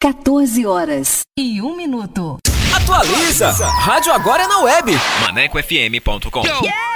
14 horas e 1 minuto. Atualiza! Rádio agora é na web. ManecoFM.com. Yeah!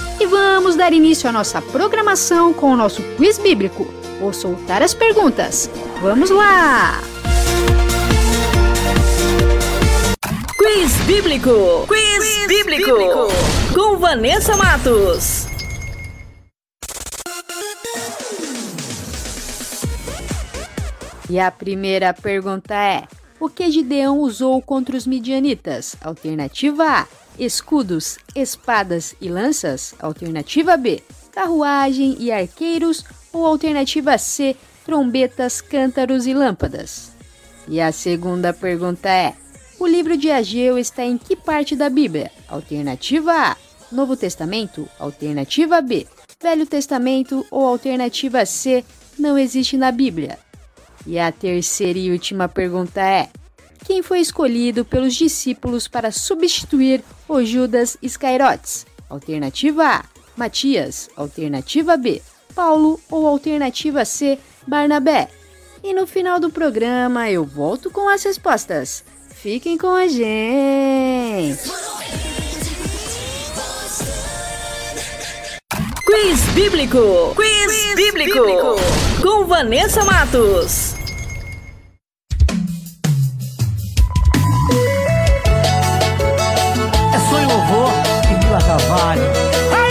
E vamos dar início à nossa programação com o nosso quiz bíblico. Vou soltar as perguntas. Vamos lá! Quiz Bíblico! Quiz, Quiz bíblico. bíblico! Com Vanessa Matos. E a primeira pergunta é: O que Gideão usou contra os midianitas? Alternativa A: escudos, espadas e lanças. Alternativa B, carruagem e arqueiros. Ou alternativa C, trombetas, cântaros e lâmpadas. E a segunda pergunta é: o livro de Ageu está em que parte da Bíblia? Alternativa A, Novo Testamento. Alternativa B, Velho Testamento. Ou alternativa C, não existe na Bíblia. E a terceira e última pergunta é: quem foi escolhido pelos discípulos para substituir ou Judas Iscariotes. Alternativa A, Matias. Alternativa B, Paulo. Ou alternativa C, Barnabé. E no final do programa eu volto com as respostas. Fiquem com a gente! Quiz Bíblico! Quiz, Quiz bíblico. bíblico! Com Vanessa Matos. Savani.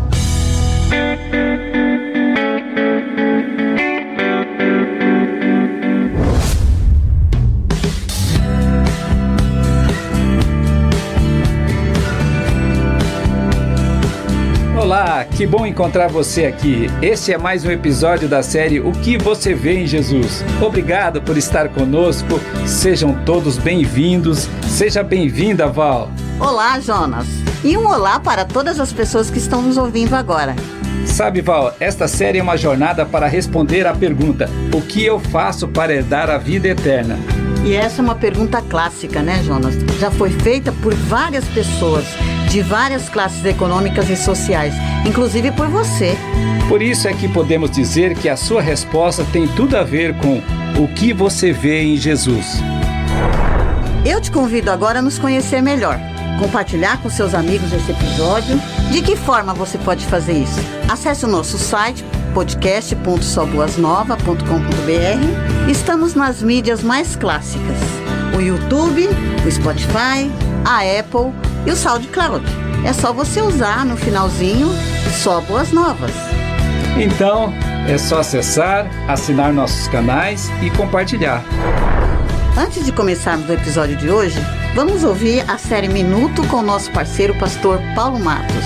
Que bom encontrar você aqui. Este é mais um episódio da série O que você vê em Jesus. Obrigado por estar conosco. Sejam todos bem-vindos. Seja bem-vinda, Val. Olá, Jonas. E um olá para todas as pessoas que estão nos ouvindo agora. Sabe, Val, esta série é uma jornada para responder à pergunta: O que eu faço para herdar a vida eterna? E essa é uma pergunta clássica, né, Jonas? Já foi feita por várias pessoas de várias classes econômicas e sociais, inclusive por você. Por isso é que podemos dizer que a sua resposta tem tudo a ver com o que você vê em Jesus. Eu te convido agora a nos conhecer melhor, compartilhar com seus amigos esse episódio. De que forma você pode fazer isso? Acesse o nosso site podcast.soboasnova.com.br. Estamos nas mídias mais clássicas: o YouTube, o Spotify, a Apple e o SoundCloud. É só você usar no finalzinho só boas novas. Então, é só acessar, assinar nossos canais e compartilhar. Antes de começarmos o episódio de hoje, vamos ouvir a série Minuto com o nosso parceiro pastor Paulo Matos.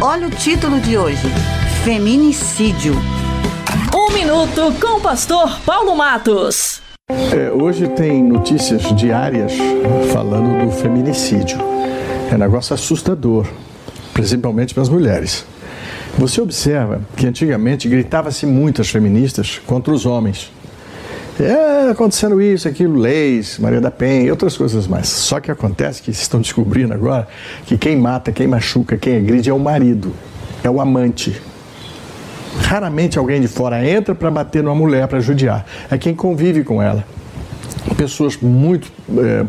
Olha o título de hoje: Feminicídio. Um minuto com o pastor Paulo Matos. É, hoje tem notícias diárias falando do feminicídio. É um negócio assustador, principalmente para as mulheres. Você observa que antigamente gritava-se muito as feministas contra os homens. É, acontecendo isso, aquilo, leis, Maria da Penha e outras coisas mais. Só que acontece que estão descobrindo agora que quem mata, quem machuca, quem agride é o marido, é o amante. Raramente alguém de fora entra para bater numa mulher, para judiar. É quem convive com ela. Pessoas muito é,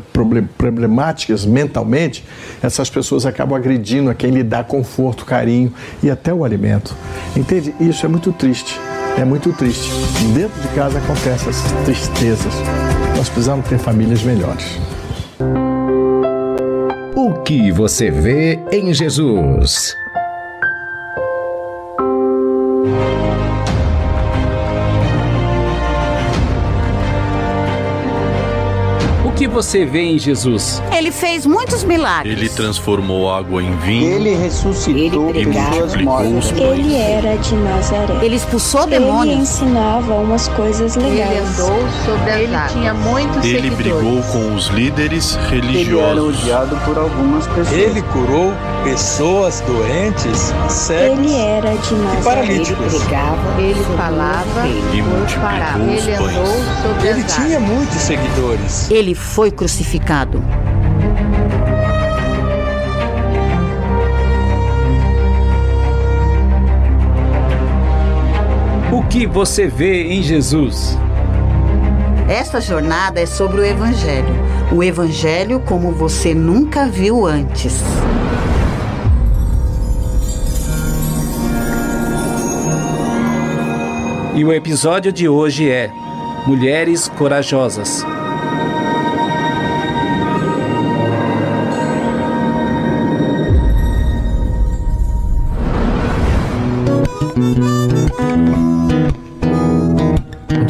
problemáticas mentalmente, essas pessoas acabam agredindo a quem lhe dá conforto, carinho e até o alimento. Entende? Isso é muito triste. É muito triste. Dentro de casa acontecem essas tristezas. Nós precisamos ter famílias melhores. O que você vê em Jesus? Você vê em Jesus? Ele fez muitos milagres. Ele transformou água em vinho. Ele ressuscitou e multiplicou os pães. Ele era de Nazaré. Ele expulsou Ele demônios. ensinava umas coisas legais. Ele andou sobre as Ele águas. tinha muitos Ele seguidores. brigou com os líderes Ele era religiosos. odiado por algumas pessoas. Ele curou pessoas doentes, cegos Ele era de e Nazaré. paralíticos. Ele falava E multiplicou Ele pães. andou sobre Ele as tinha águas. muitos seguidores. Ele foi crucificado. O que você vê em Jesus? Esta jornada é sobre o Evangelho. O Evangelho como você nunca viu antes. E o episódio de hoje é Mulheres Corajosas.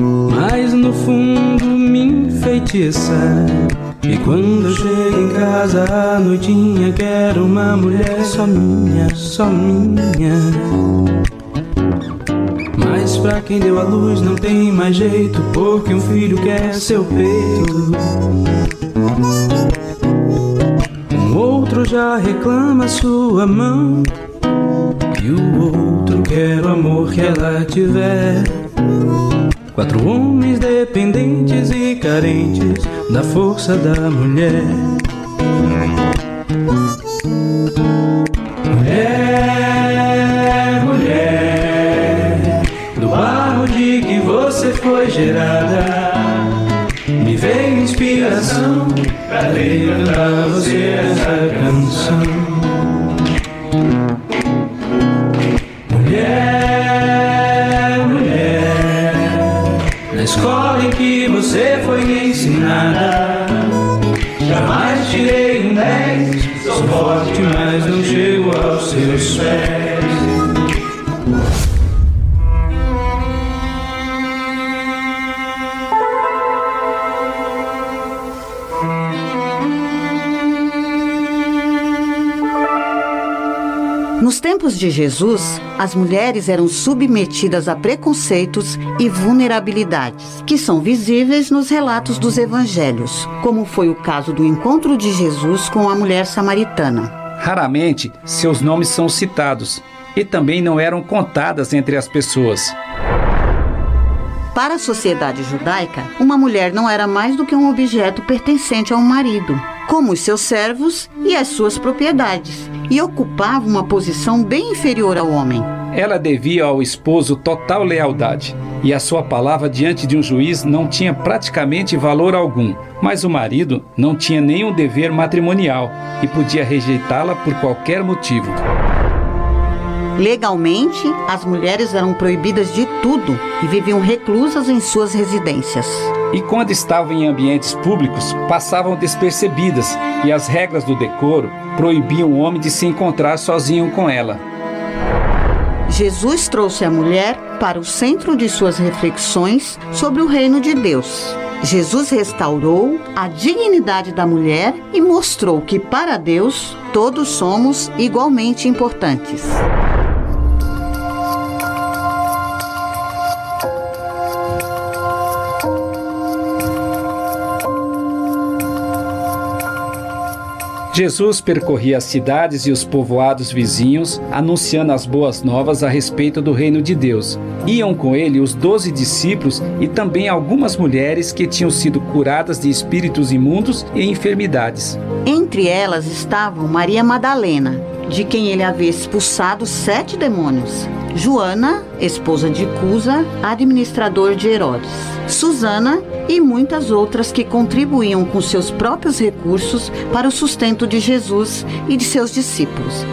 Mas no fundo me enfeitiça. E quando chego em casa à noitinha, quero uma mulher só minha, só minha. Mas pra quem deu a luz não tem mais jeito, porque um filho quer seu peito. Um outro já reclama sua mão, e o outro quer o amor que ela tiver. Quatro homens dependentes e carentes da força da mulher. Mulher, mulher, do barro de que você foi gerada, me veio inspiração pra pra você tempos de Jesus, as mulheres eram submetidas a preconceitos e vulnerabilidades, que são visíveis nos relatos dos evangelhos, como foi o caso do encontro de Jesus com a mulher samaritana. Raramente seus nomes são citados e também não eram contadas entre as pessoas. Para a sociedade judaica, uma mulher não era mais do que um objeto pertencente a um marido, como os seus servos e as suas propriedades, e ocupava uma posição bem inferior ao homem. Ela devia ao esposo total lealdade, e a sua palavra diante de um juiz não tinha praticamente valor algum. Mas o marido não tinha nenhum dever matrimonial e podia rejeitá-la por qualquer motivo. Legalmente, as mulheres eram proibidas de tudo e viviam reclusas em suas residências. E quando estavam em ambientes públicos, passavam despercebidas, e as regras do decoro proibiam o homem de se encontrar sozinho com ela. Jesus trouxe a mulher para o centro de suas reflexões sobre o reino de Deus. Jesus restaurou a dignidade da mulher e mostrou que, para Deus, todos somos igualmente importantes. Jesus percorria as cidades e os povoados vizinhos, anunciando as boas novas a respeito do reino de Deus. Iam com ele os doze discípulos e também algumas mulheres que tinham sido curadas de espíritos imundos e enfermidades. Entre elas estavam Maria Madalena, de quem ele havia expulsado sete demônios. Joana, esposa de Cusa, administrador de Herodes. Susana e muitas outras que contribuíam com seus próprios recursos para o sustento de Jesus e de seus discípulos.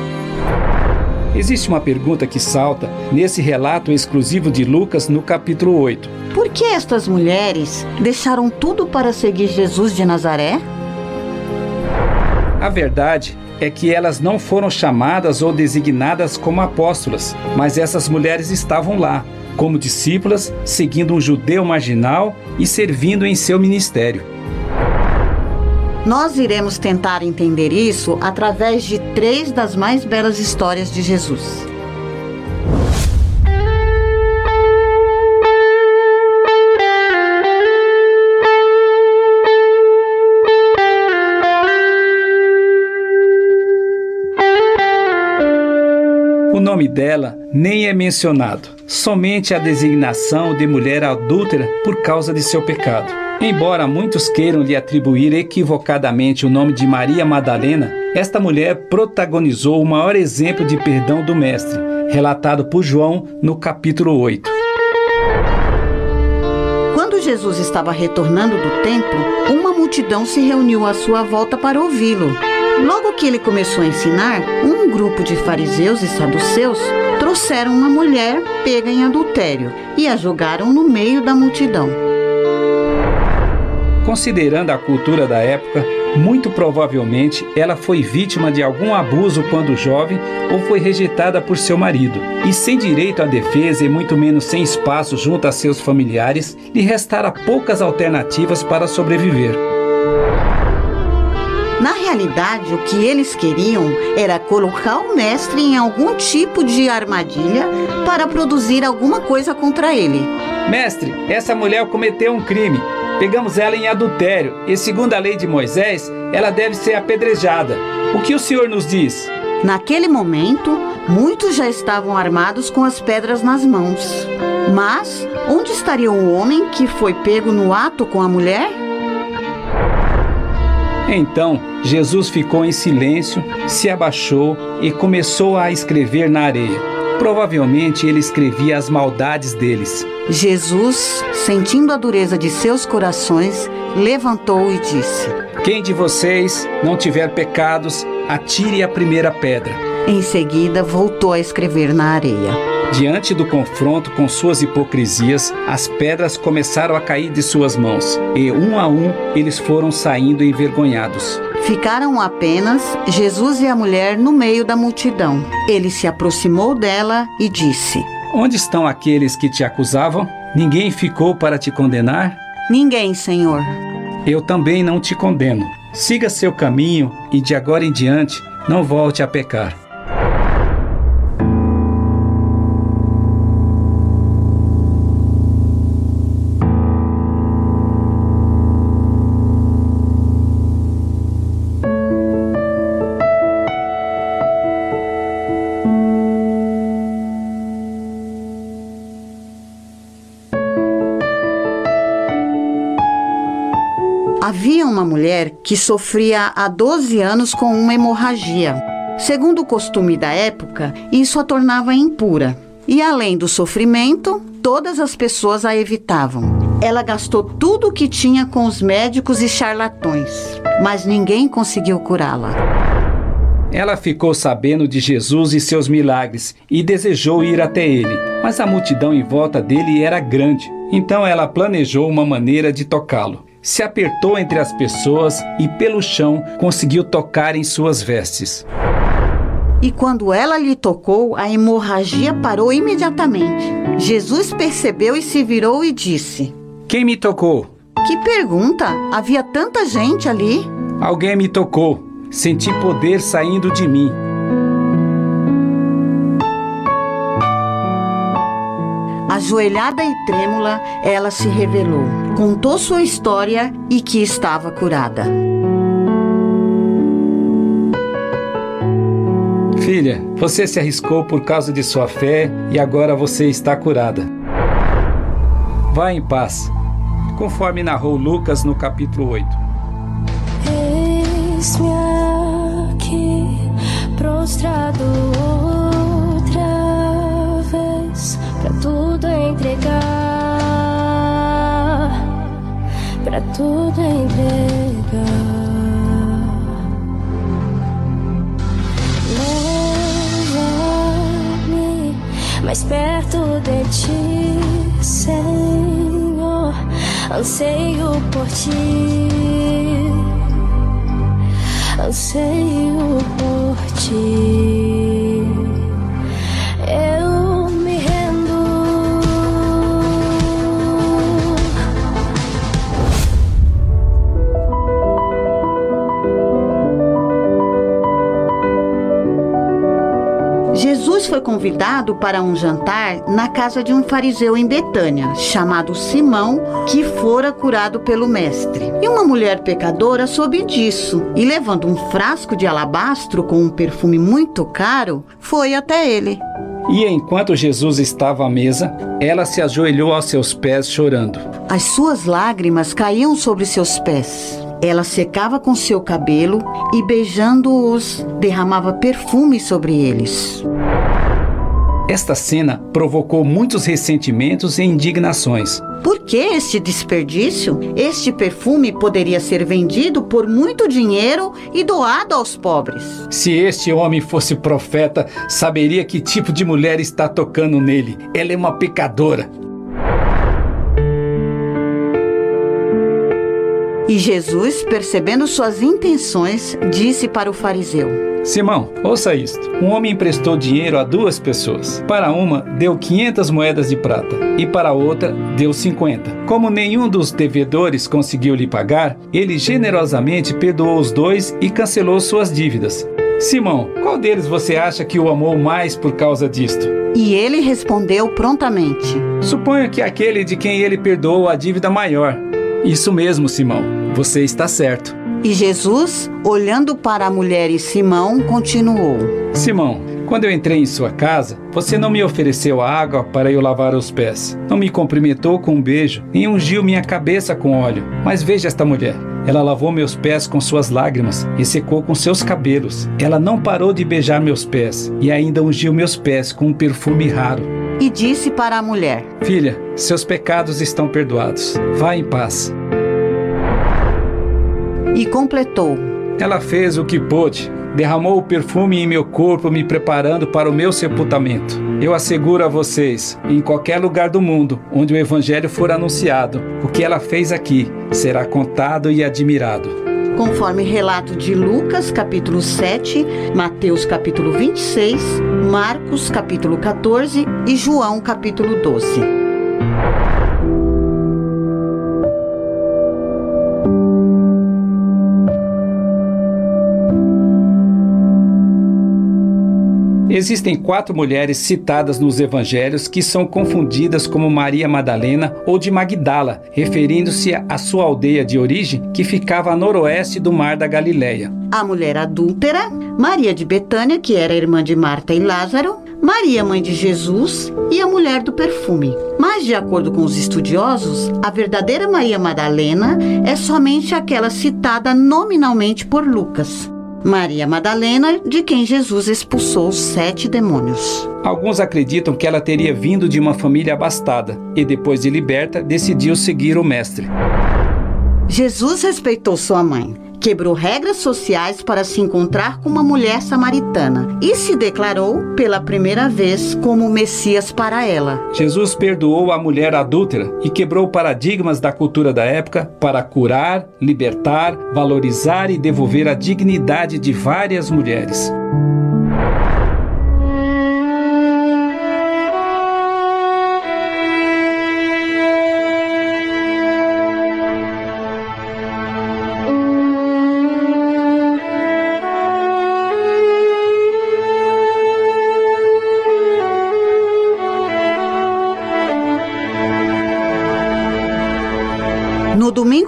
Existe uma pergunta que salta nesse relato exclusivo de Lucas no capítulo 8. Por que estas mulheres deixaram tudo para seguir Jesus de Nazaré? A verdade é que elas não foram chamadas ou designadas como apóstolas, mas essas mulheres estavam lá, como discípulas, seguindo um judeu marginal e servindo em seu ministério. Nós iremos tentar entender isso através de três das mais belas histórias de Jesus. Nome dela nem é mencionado, somente a designação de mulher adúltera por causa de seu pecado. Embora muitos queiram lhe atribuir equivocadamente o nome de Maria Madalena, esta mulher protagonizou o maior exemplo de perdão do Mestre, relatado por João no capítulo 8. Quando Jesus estava retornando do templo, uma multidão se reuniu à sua volta para ouvi-lo. Logo que ele começou a ensinar, um grupo de fariseus e saduceus trouxeram uma mulher pega em adultério e a jogaram no meio da multidão. Considerando a cultura da época, muito provavelmente ela foi vítima de algum abuso quando jovem ou foi rejeitada por seu marido. E sem direito à defesa e muito menos sem espaço junto a seus familiares, lhe restara poucas alternativas para sobreviver. Na realidade, o que eles queriam era colocar o mestre em algum tipo de armadilha para produzir alguma coisa contra ele. Mestre, essa mulher cometeu um crime. Pegamos ela em adultério e, segundo a lei de Moisés, ela deve ser apedrejada. O que o senhor nos diz? Naquele momento, muitos já estavam armados com as pedras nas mãos. Mas onde estaria o homem que foi pego no ato com a mulher? Então Jesus ficou em silêncio, se abaixou e começou a escrever na areia. Provavelmente ele escrevia as maldades deles. Jesus, sentindo a dureza de seus corações, levantou e disse: Quem de vocês não tiver pecados, atire a primeira pedra. Em seguida, voltou a escrever na areia. Diante do confronto com suas hipocrisias, as pedras começaram a cair de suas mãos, e um a um eles foram saindo envergonhados. Ficaram apenas Jesus e a mulher no meio da multidão. Ele se aproximou dela e disse: Onde estão aqueles que te acusavam? Ninguém ficou para te condenar? Ninguém, Senhor. Eu também não te condeno. Siga seu caminho e de agora em diante não volte a pecar. Havia uma mulher que sofria há 12 anos com uma hemorragia. Segundo o costume da época, isso a tornava impura. E além do sofrimento, todas as pessoas a evitavam. Ela gastou tudo o que tinha com os médicos e charlatões, mas ninguém conseguiu curá-la. Ela ficou sabendo de Jesus e seus milagres e desejou ir até ele, mas a multidão em volta dele era grande. Então ela planejou uma maneira de tocá-lo. Se apertou entre as pessoas e pelo chão conseguiu tocar em suas vestes. E quando ela lhe tocou, a hemorragia parou imediatamente. Jesus percebeu e se virou e disse: Quem me tocou? Que pergunta! Havia tanta gente ali. Alguém me tocou. Senti poder saindo de mim. Ajoelhada e trêmula, ela se revelou. Contou sua história e que estava curada. Filha, você se arriscou por causa de sua fé e agora você está curada. Vá em paz, conforme narrou Lucas no capítulo 8. Eis-me aqui, prostrado outra vez, pra tudo entregar, pra tudo entregar. Leva-me mais perto de ti, Senhor, anseio por ti anseio por ti. Foi convidado para um jantar na casa de um fariseu em Betânia, chamado Simão, que fora curado pelo mestre. E uma mulher pecadora soube disso e, levando um frasco de alabastro com um perfume muito caro, foi até ele. E enquanto Jesus estava à mesa, ela se ajoelhou aos seus pés chorando. As suas lágrimas caíam sobre seus pés. Ela secava com seu cabelo e, beijando-os, derramava perfume sobre eles. Esta cena provocou muitos ressentimentos e indignações. Por que este desperdício? Este perfume poderia ser vendido por muito dinheiro e doado aos pobres. Se este homem fosse profeta, saberia que tipo de mulher está tocando nele. Ela é uma pecadora. E Jesus, percebendo suas intenções, disse para o fariseu: Simão, ouça isto. Um homem emprestou dinheiro a duas pessoas. Para uma, deu 500 moedas de prata e para a outra, deu 50. Como nenhum dos devedores conseguiu lhe pagar, ele generosamente perdoou os dois e cancelou suas dívidas. Simão, qual deles você acha que o amou mais por causa disto? E ele respondeu prontamente: Suponho que aquele de quem ele perdoou a dívida maior. Isso mesmo, Simão. Você está certo. E Jesus, olhando para a mulher e Simão, continuou: Simão, quando eu entrei em sua casa, você não me ofereceu água para eu lavar os pés. Não me cumprimentou com um beijo, nem ungiu minha cabeça com óleo. Mas veja esta mulher. Ela lavou meus pés com suas lágrimas e secou com seus cabelos. Ela não parou de beijar meus pés e ainda ungiu meus pés com um perfume raro. E disse para a mulher: Filha, seus pecados estão perdoados. Vá em paz. E completou: Ela fez o que pôde, derramou o perfume em meu corpo, me preparando para o meu sepultamento. Eu asseguro a vocês, em qualquer lugar do mundo onde o evangelho for anunciado, o que ela fez aqui será contado e admirado. Conforme relato de Lucas, capítulo 7, Mateus, capítulo 26, Marcos, capítulo 14 e João, capítulo 12. Existem quatro mulheres citadas nos evangelhos que são confundidas como Maria Madalena ou de Magdala, referindo-se à sua aldeia de origem que ficava a noroeste do mar da Galileia. A mulher adúltera, Maria de Betânia, que era irmã de Marta e Lázaro, Maria, mãe de Jesus, e a mulher do perfume. Mas, de acordo com os estudiosos, a verdadeira Maria Madalena é somente aquela citada nominalmente por Lucas. Maria Madalena, de quem Jesus expulsou sete demônios. Alguns acreditam que ela teria vindo de uma família abastada e, depois de liberta, decidiu seguir o Mestre. Jesus respeitou sua mãe, quebrou regras sociais para se encontrar com uma mulher samaritana e se declarou pela primeira vez como Messias para ela. Jesus perdoou a mulher adúltera e quebrou paradigmas da cultura da época para curar, libertar, valorizar e devolver a dignidade de várias mulheres.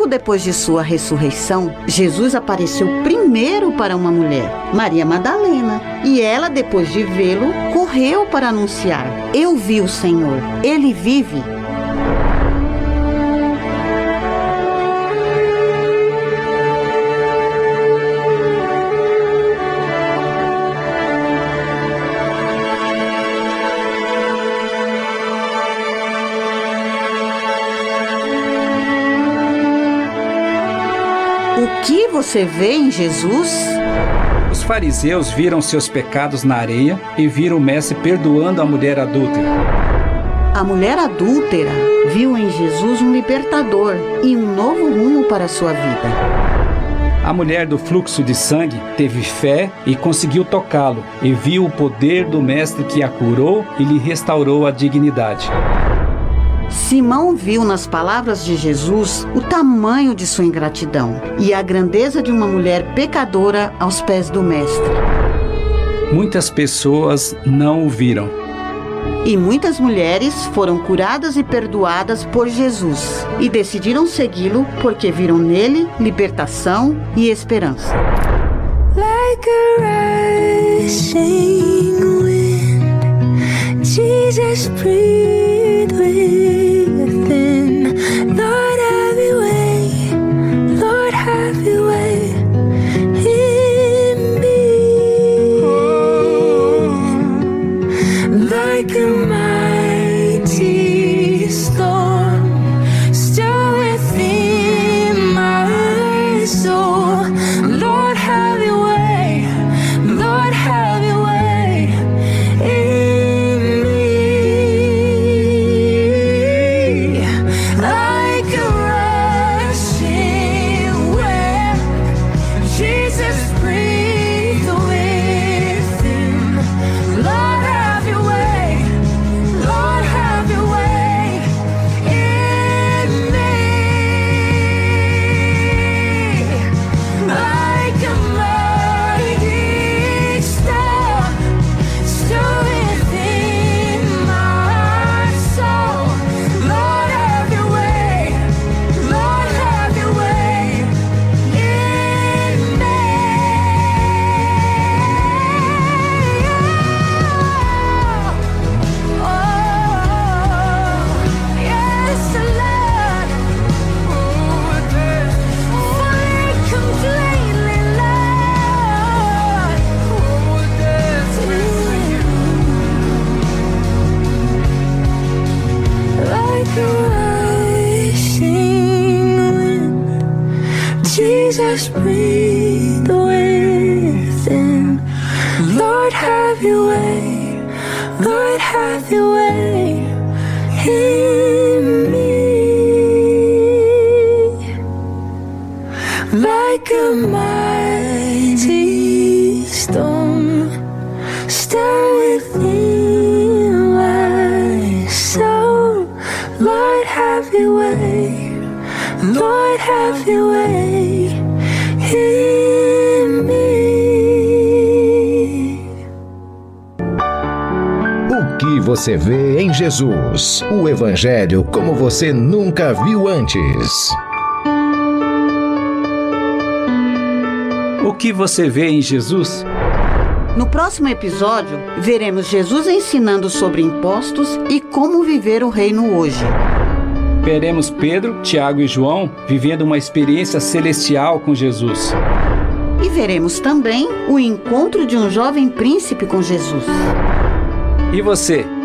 Depois de sua ressurreição, Jesus apareceu primeiro para uma mulher, Maria Madalena, e ela, depois de vê-lo, correu para anunciar: Eu vi o Senhor, ele vive. Você vê em Jesus? Os fariseus viram seus pecados na areia e viram o Mestre perdoando a mulher adúltera. A mulher adúltera viu em Jesus um libertador e um novo rumo para a sua vida. A mulher do fluxo de sangue teve fé e conseguiu tocá-lo, e viu o poder do Mestre que a curou e lhe restaurou a dignidade. Simão viu nas palavras de Jesus o tamanho de sua ingratidão e a grandeza de uma mulher pecadora aos pés do Mestre. Muitas pessoas não o viram. E muitas mulheres foram curadas e perdoadas por Jesus e decidiram segui-lo porque viram nele libertação e esperança. Like a rushing wind, Jesus breathe você vê em Jesus? O Evangelho como você nunca viu antes. O que você vê em Jesus? No próximo episódio, veremos Jesus ensinando sobre impostos e como viver o reino hoje. Veremos Pedro, Tiago e João vivendo uma experiência celestial com Jesus. E veremos também o encontro de um jovem príncipe com Jesus. E você,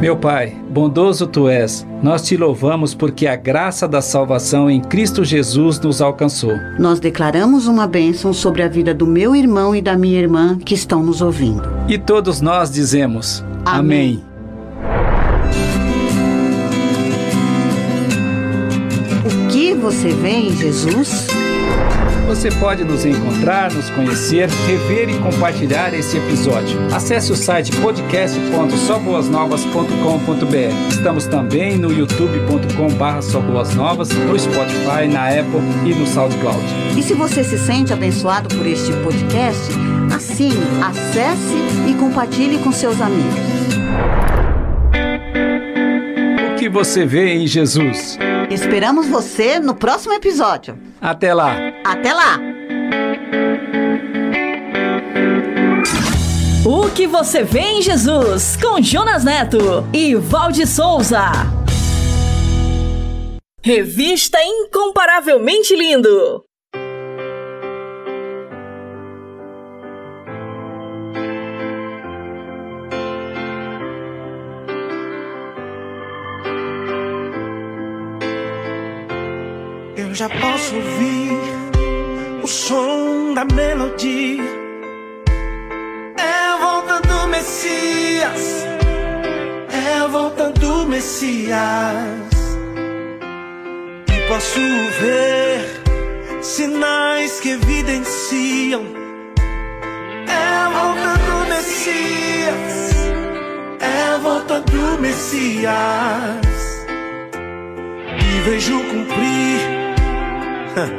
Meu Pai, bondoso Tu és, nós te louvamos porque a graça da salvação em Cristo Jesus nos alcançou. Nós declaramos uma bênção sobre a vida do meu irmão e da minha irmã que estão nos ouvindo. E todos nós dizemos: Amém. O que você vê em Jesus? Você pode nos encontrar, nos conhecer, rever e compartilhar esse episódio. Acesse o site podcast.soboasnovas.com.br. Estamos também no youtube.com.br soboasnovas, no Spotify, na Apple e no SoundCloud. E se você se sente abençoado por este podcast, assine, acesse e compartilhe com seus amigos. O que você vê em Jesus? Esperamos você no próximo episódio. Até lá! Até lá! O que você vê em Jesus? Com Jonas Neto e Valde Souza. Revista Incomparavelmente Lindo. Eu já posso ouvir som da melodia. É a volta do Messias. É a volta do Messias. E posso ver sinais que evidenciam. É a volta do Messias. É a volta do Messias. E vejo cumprir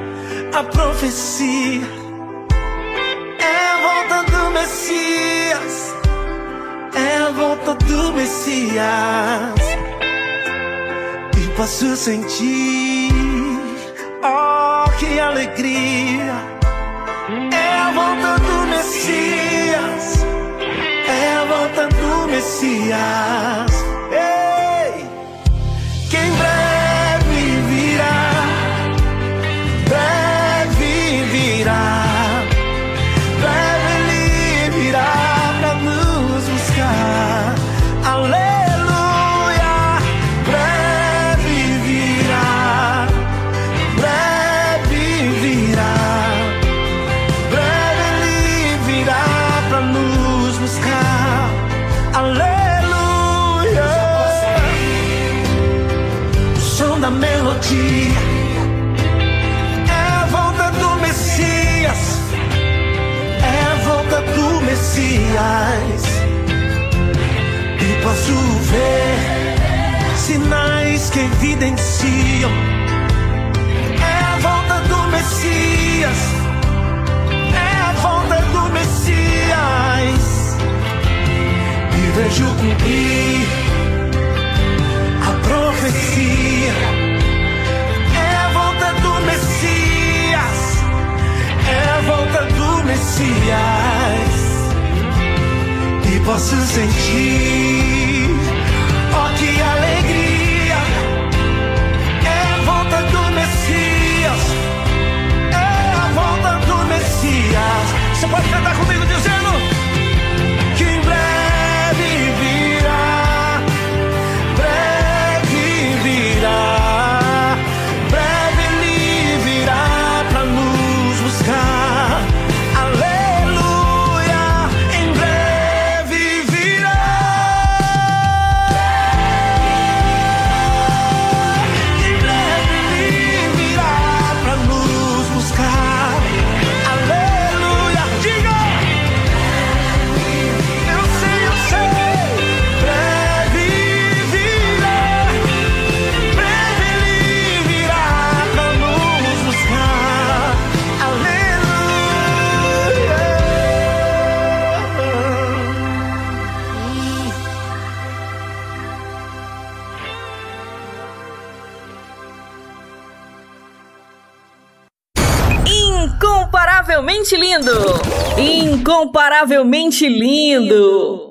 a profecia. É a volta do Messias, é a volta do Messias, e posso sentir, oh que alegria, é a volta do Messias, é a volta do Messias, ver sinais que evidenciam é a volta do Messias, é a volta do Messias. E vejo cumprir a profecia. É a volta do Messias, é a volta do Messias. E posso sentir Pode cantar comigo. lindo! Incomparavelmente lindo.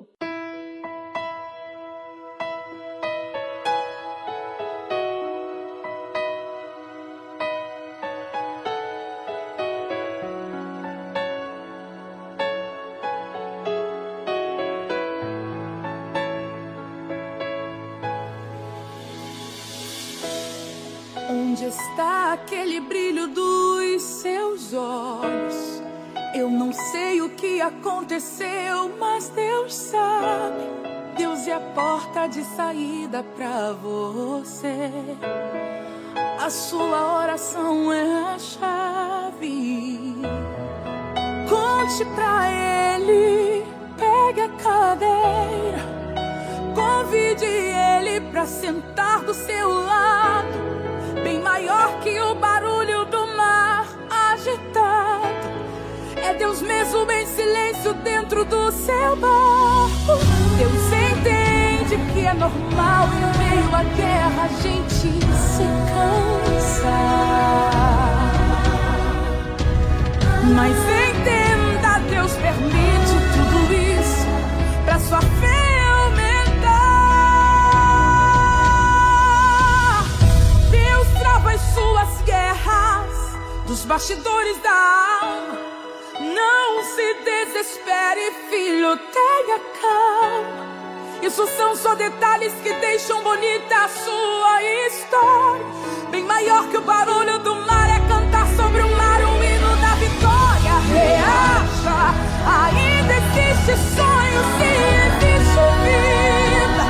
isso são só detalhes que deixam bonita a sua história. Bem maior que o barulho do mar é cantar sobre o mar o hino da vitória. Reaja, ainda existe sonho, se existe vida.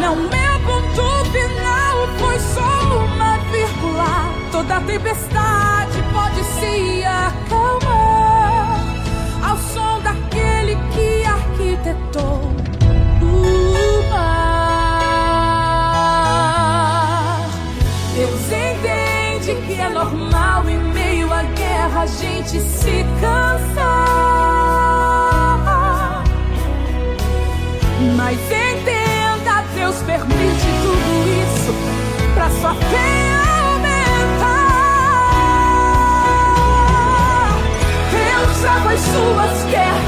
Não é ponto final, foi só uma vírgula. Toda tempestade pode se de se cansar. Mas entenda, Deus permite tudo isso para sua fé aumentar. Deus abre suas guerras.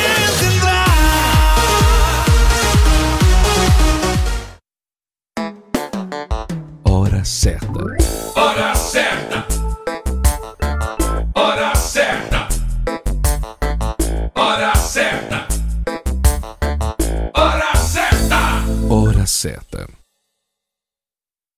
Certa. Hora certa. Hora certa. Hora certa. Hora certa. Hora certa.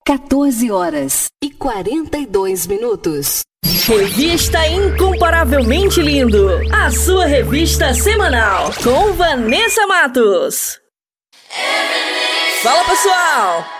14 horas e 42 minutos. Revista Incomparavelmente Lindo, a sua revista semanal com Vanessa Matos. Fala pessoal,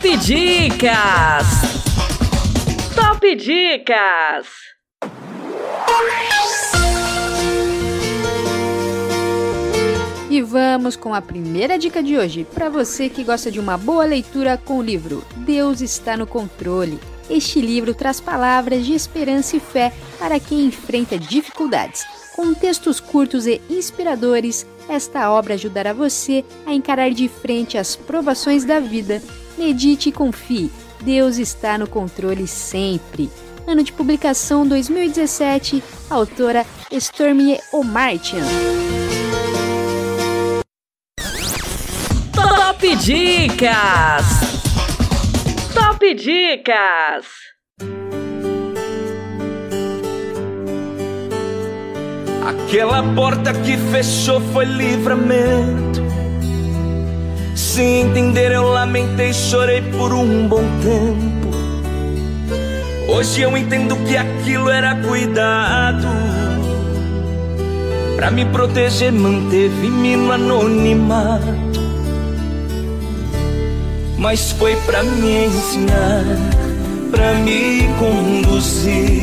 Top Dicas! Top Dicas! E vamos com a primeira dica de hoje, para você que gosta de uma boa leitura com o livro Deus está no controle. Este livro traz palavras de esperança e fé para quem enfrenta dificuldades. Com textos curtos e inspiradores, esta obra ajudará você a encarar de frente as provações da vida. Medite e confie, Deus está no controle sempre. Ano de publicação 2017, autora Stormy O'Martian. Dicas! Top Dicas! Aquela porta que fechou foi livramento. Sem entender, eu lamentei, chorei por um bom tempo. Hoje eu entendo que aquilo era cuidado. Pra me proteger, manteve-me no anonimato. Mas foi pra me ensinar, pra me conduzir.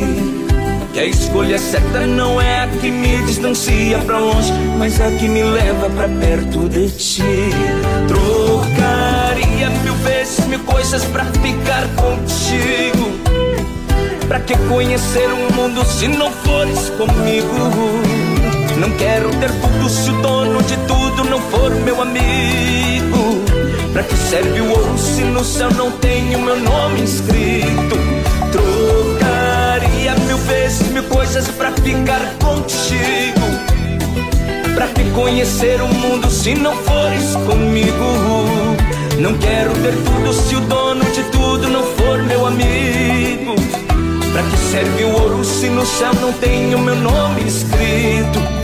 Que a escolha certa não é a que me distancia pra longe, mas a que me leva pra perto de ti. Trocaria mil vezes mil coisas pra ficar contigo. Pra que conhecer o mundo se não fores comigo? Não quero ter tudo se o dono de tudo não for meu amigo. Pra que serve o ouro se no céu não tem o meu nome escrito? Trocaria mil vezes mil coisas pra ficar contigo. Pra que conhecer o mundo se não fores comigo? Não quero ter tudo se o dono de tudo não for meu amigo. Pra que serve o ouro se no céu não tem o meu nome escrito?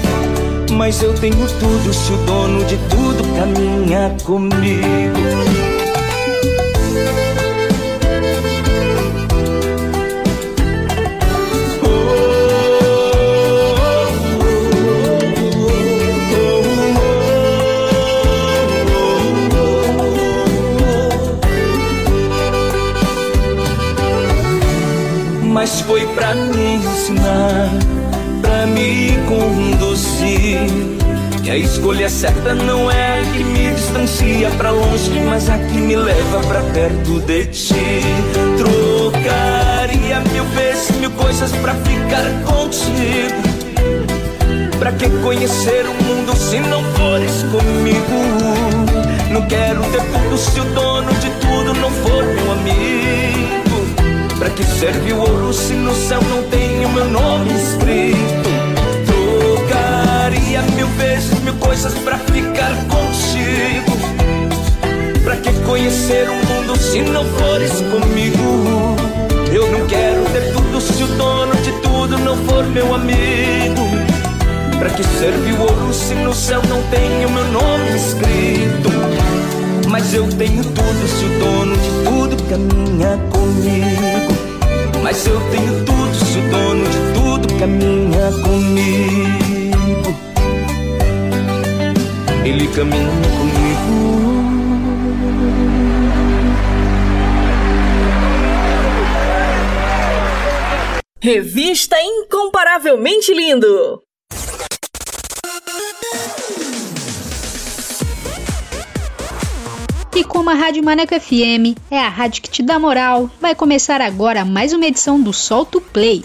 Mas eu tenho tudo se o dono de tudo caminha comigo. Mas foi pra me ensinar, pra me conduzir. Que a escolha certa não é a que me distancia pra longe, mas a que me leva pra perto de ti. Trocaria mil vezes mil coisas pra ficar contigo. Pra que conhecer o mundo se não fores comigo? Não quero ter tudo se o dono de tudo não for meu amigo. Pra que serve o ouro se no céu não tem o meu nome escrito? Trocaria mil vezes mil coisas pra ficar contigo. Pra que conhecer o mundo se não fores comigo? Eu não quero ter tudo se o dono de tudo não for meu amigo. Pra que serve o ouro se no céu não tem o meu nome escrito? Mas eu tenho tudo se o dono de tudo caminha comigo. Mas eu tenho tudo se o dono de tudo caminha comigo. Ele caminha comigo. Revista Incomparavelmente Lindo. E como a Rádio Maneco FM é a rádio que te dá moral, vai começar agora mais uma edição do Solto Play.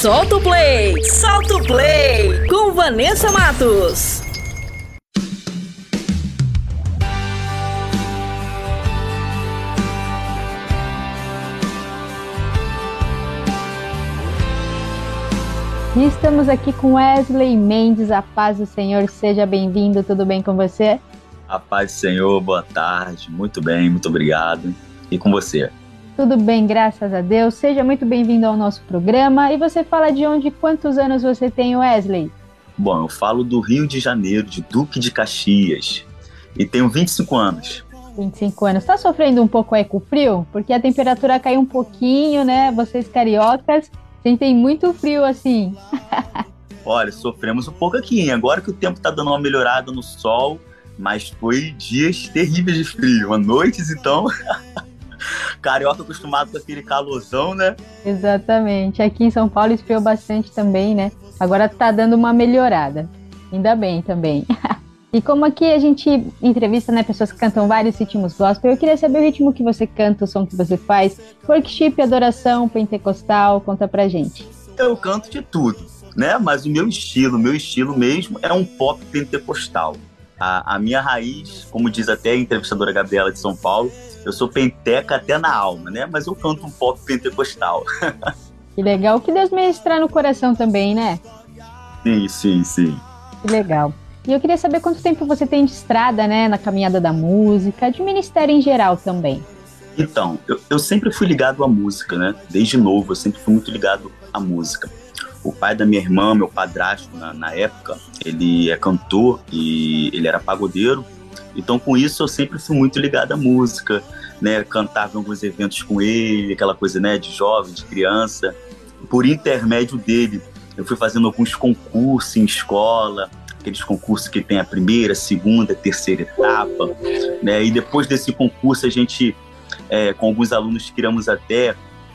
Solta o play! Solta o play! Com Vanessa Matos. E estamos aqui com Wesley Mendes, a paz do Senhor, seja bem-vindo, tudo bem com você? A paz do Senhor, boa tarde, muito bem, muito obrigado. E com você? Tudo bem, graças a Deus. Seja muito bem-vindo ao nosso programa. E você fala de onde, quantos anos você tem, Wesley? Bom, eu falo do Rio de Janeiro, de Duque de Caxias. E tenho 25 anos. 25 anos. Está sofrendo um pouco aí com o frio? Porque a temperatura caiu um pouquinho, né? Vocês cariocas sentem muito frio assim. Olha, sofremos um pouco aqui, hein? Agora que o tempo tá dando uma melhorada no sol, mas foi dias terríveis de frio. À noites, então. Carioca acostumado com aquele calorzão, né? Exatamente. Aqui em São Paulo esfriou bastante também, né? Agora tá dando uma melhorada. Ainda bem também. e como aqui a gente entrevista né, pessoas que cantam vários ritmos gospel, eu queria saber o ritmo que você canta, o som que você faz, workshop, adoração, pentecostal, conta pra gente. Eu canto de tudo, né? Mas o meu estilo, o meu estilo mesmo é um pop pentecostal. A, a, minha raiz, como diz até a entrevistadora Gabriela de São Paulo, eu sou penteca até na alma, né? Mas eu canto um pop pentecostal. Que legal. Que Deus ministrar no coração também, né? Sim, sim, sim. Que legal. E eu queria saber quanto tempo você tem de estrada, né? Na caminhada da música, de ministério em geral também. Então, eu, eu sempre fui ligado à música, né? Desde novo, eu sempre fui muito ligado à música. O pai da minha irmã, meu padrasto, na, na época, ele é cantor e ele era pagodeiro. Então, com isso, eu sempre fui muito ligado à música, né? Cantava em alguns eventos com ele, aquela coisa, né? De jovem, de criança. Por intermédio dele, eu fui fazendo alguns concursos em escola, aqueles concursos que tem a primeira, segunda, terceira etapa, né? E depois desse concurso, a gente, é, com alguns alunos, criamos até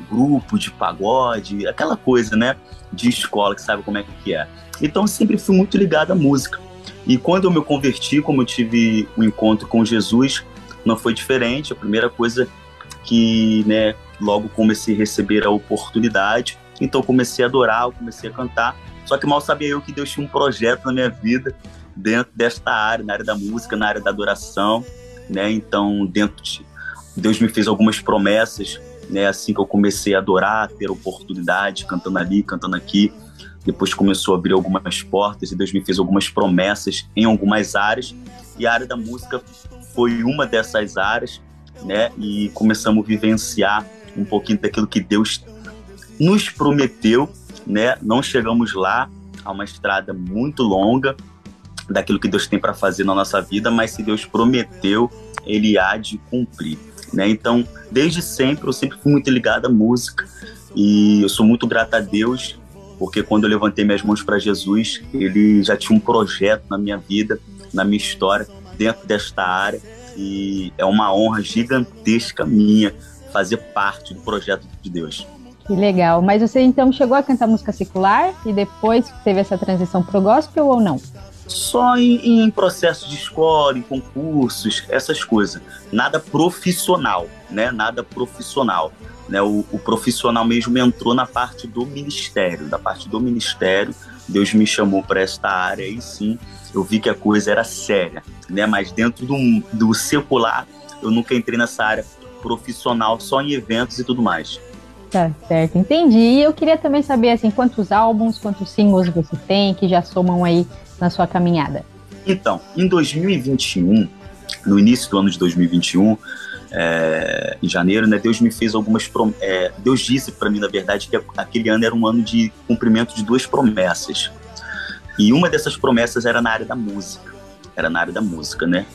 grupo de pagode, aquela coisa, né? De escola, que sabe como é que é. Então, eu sempre fui muito ligado à música. E quando eu me converti, como eu tive um encontro com Jesus, não foi diferente. A primeira coisa que, né, logo comecei a receber a oportunidade, então comecei a adorar, comecei a cantar. Só que mal sabia eu que Deus tinha um projeto na minha vida dentro desta área, na área da música, na área da adoração, né? Então, dentro de Deus me fez algumas promessas, né? Assim que eu comecei a adorar, ter oportunidade, cantando ali, cantando aqui. Depois começou a abrir algumas portas e Deus me fez algumas promessas em algumas áreas. E a área da música foi uma dessas áreas, né? E começamos a vivenciar um pouquinho daquilo que Deus nos prometeu né? Não chegamos lá, há uma estrada muito longa daquilo que Deus tem para fazer na nossa vida, mas se Deus prometeu, ele há de cumprir, né? Então, desde sempre eu sempre fui muito ligado à música e eu sou muito grato a Deus porque quando eu levantei minhas mãos para Jesus, ele já tinha um projeto na minha vida, na minha história, dentro desta área e é uma honra gigantesca minha fazer parte do projeto de Deus. Que legal. Mas você então chegou a cantar música secular e depois teve essa transição pro gospel ou não? Só em, em processo de escola, em concursos, essas coisas. Nada profissional, né? Nada profissional. Né? O, o profissional mesmo entrou na parte do ministério. Da parte do ministério, Deus me chamou para esta área e sim, eu vi que a coisa era séria. Né? Mas dentro do, do secular, eu nunca entrei nessa área profissional, só em eventos e tudo mais. Tá certo, entendi. E eu queria também saber assim, quantos álbuns, quantos singles você tem que já somam aí na sua caminhada. Então, em 2021, no início do ano de 2021, é, em janeiro, né, Deus me fez algumas prom é, Deus disse para mim, na verdade, que aquele ano era um ano de cumprimento de duas promessas. E uma dessas promessas era na área da música. Era na área da música, né?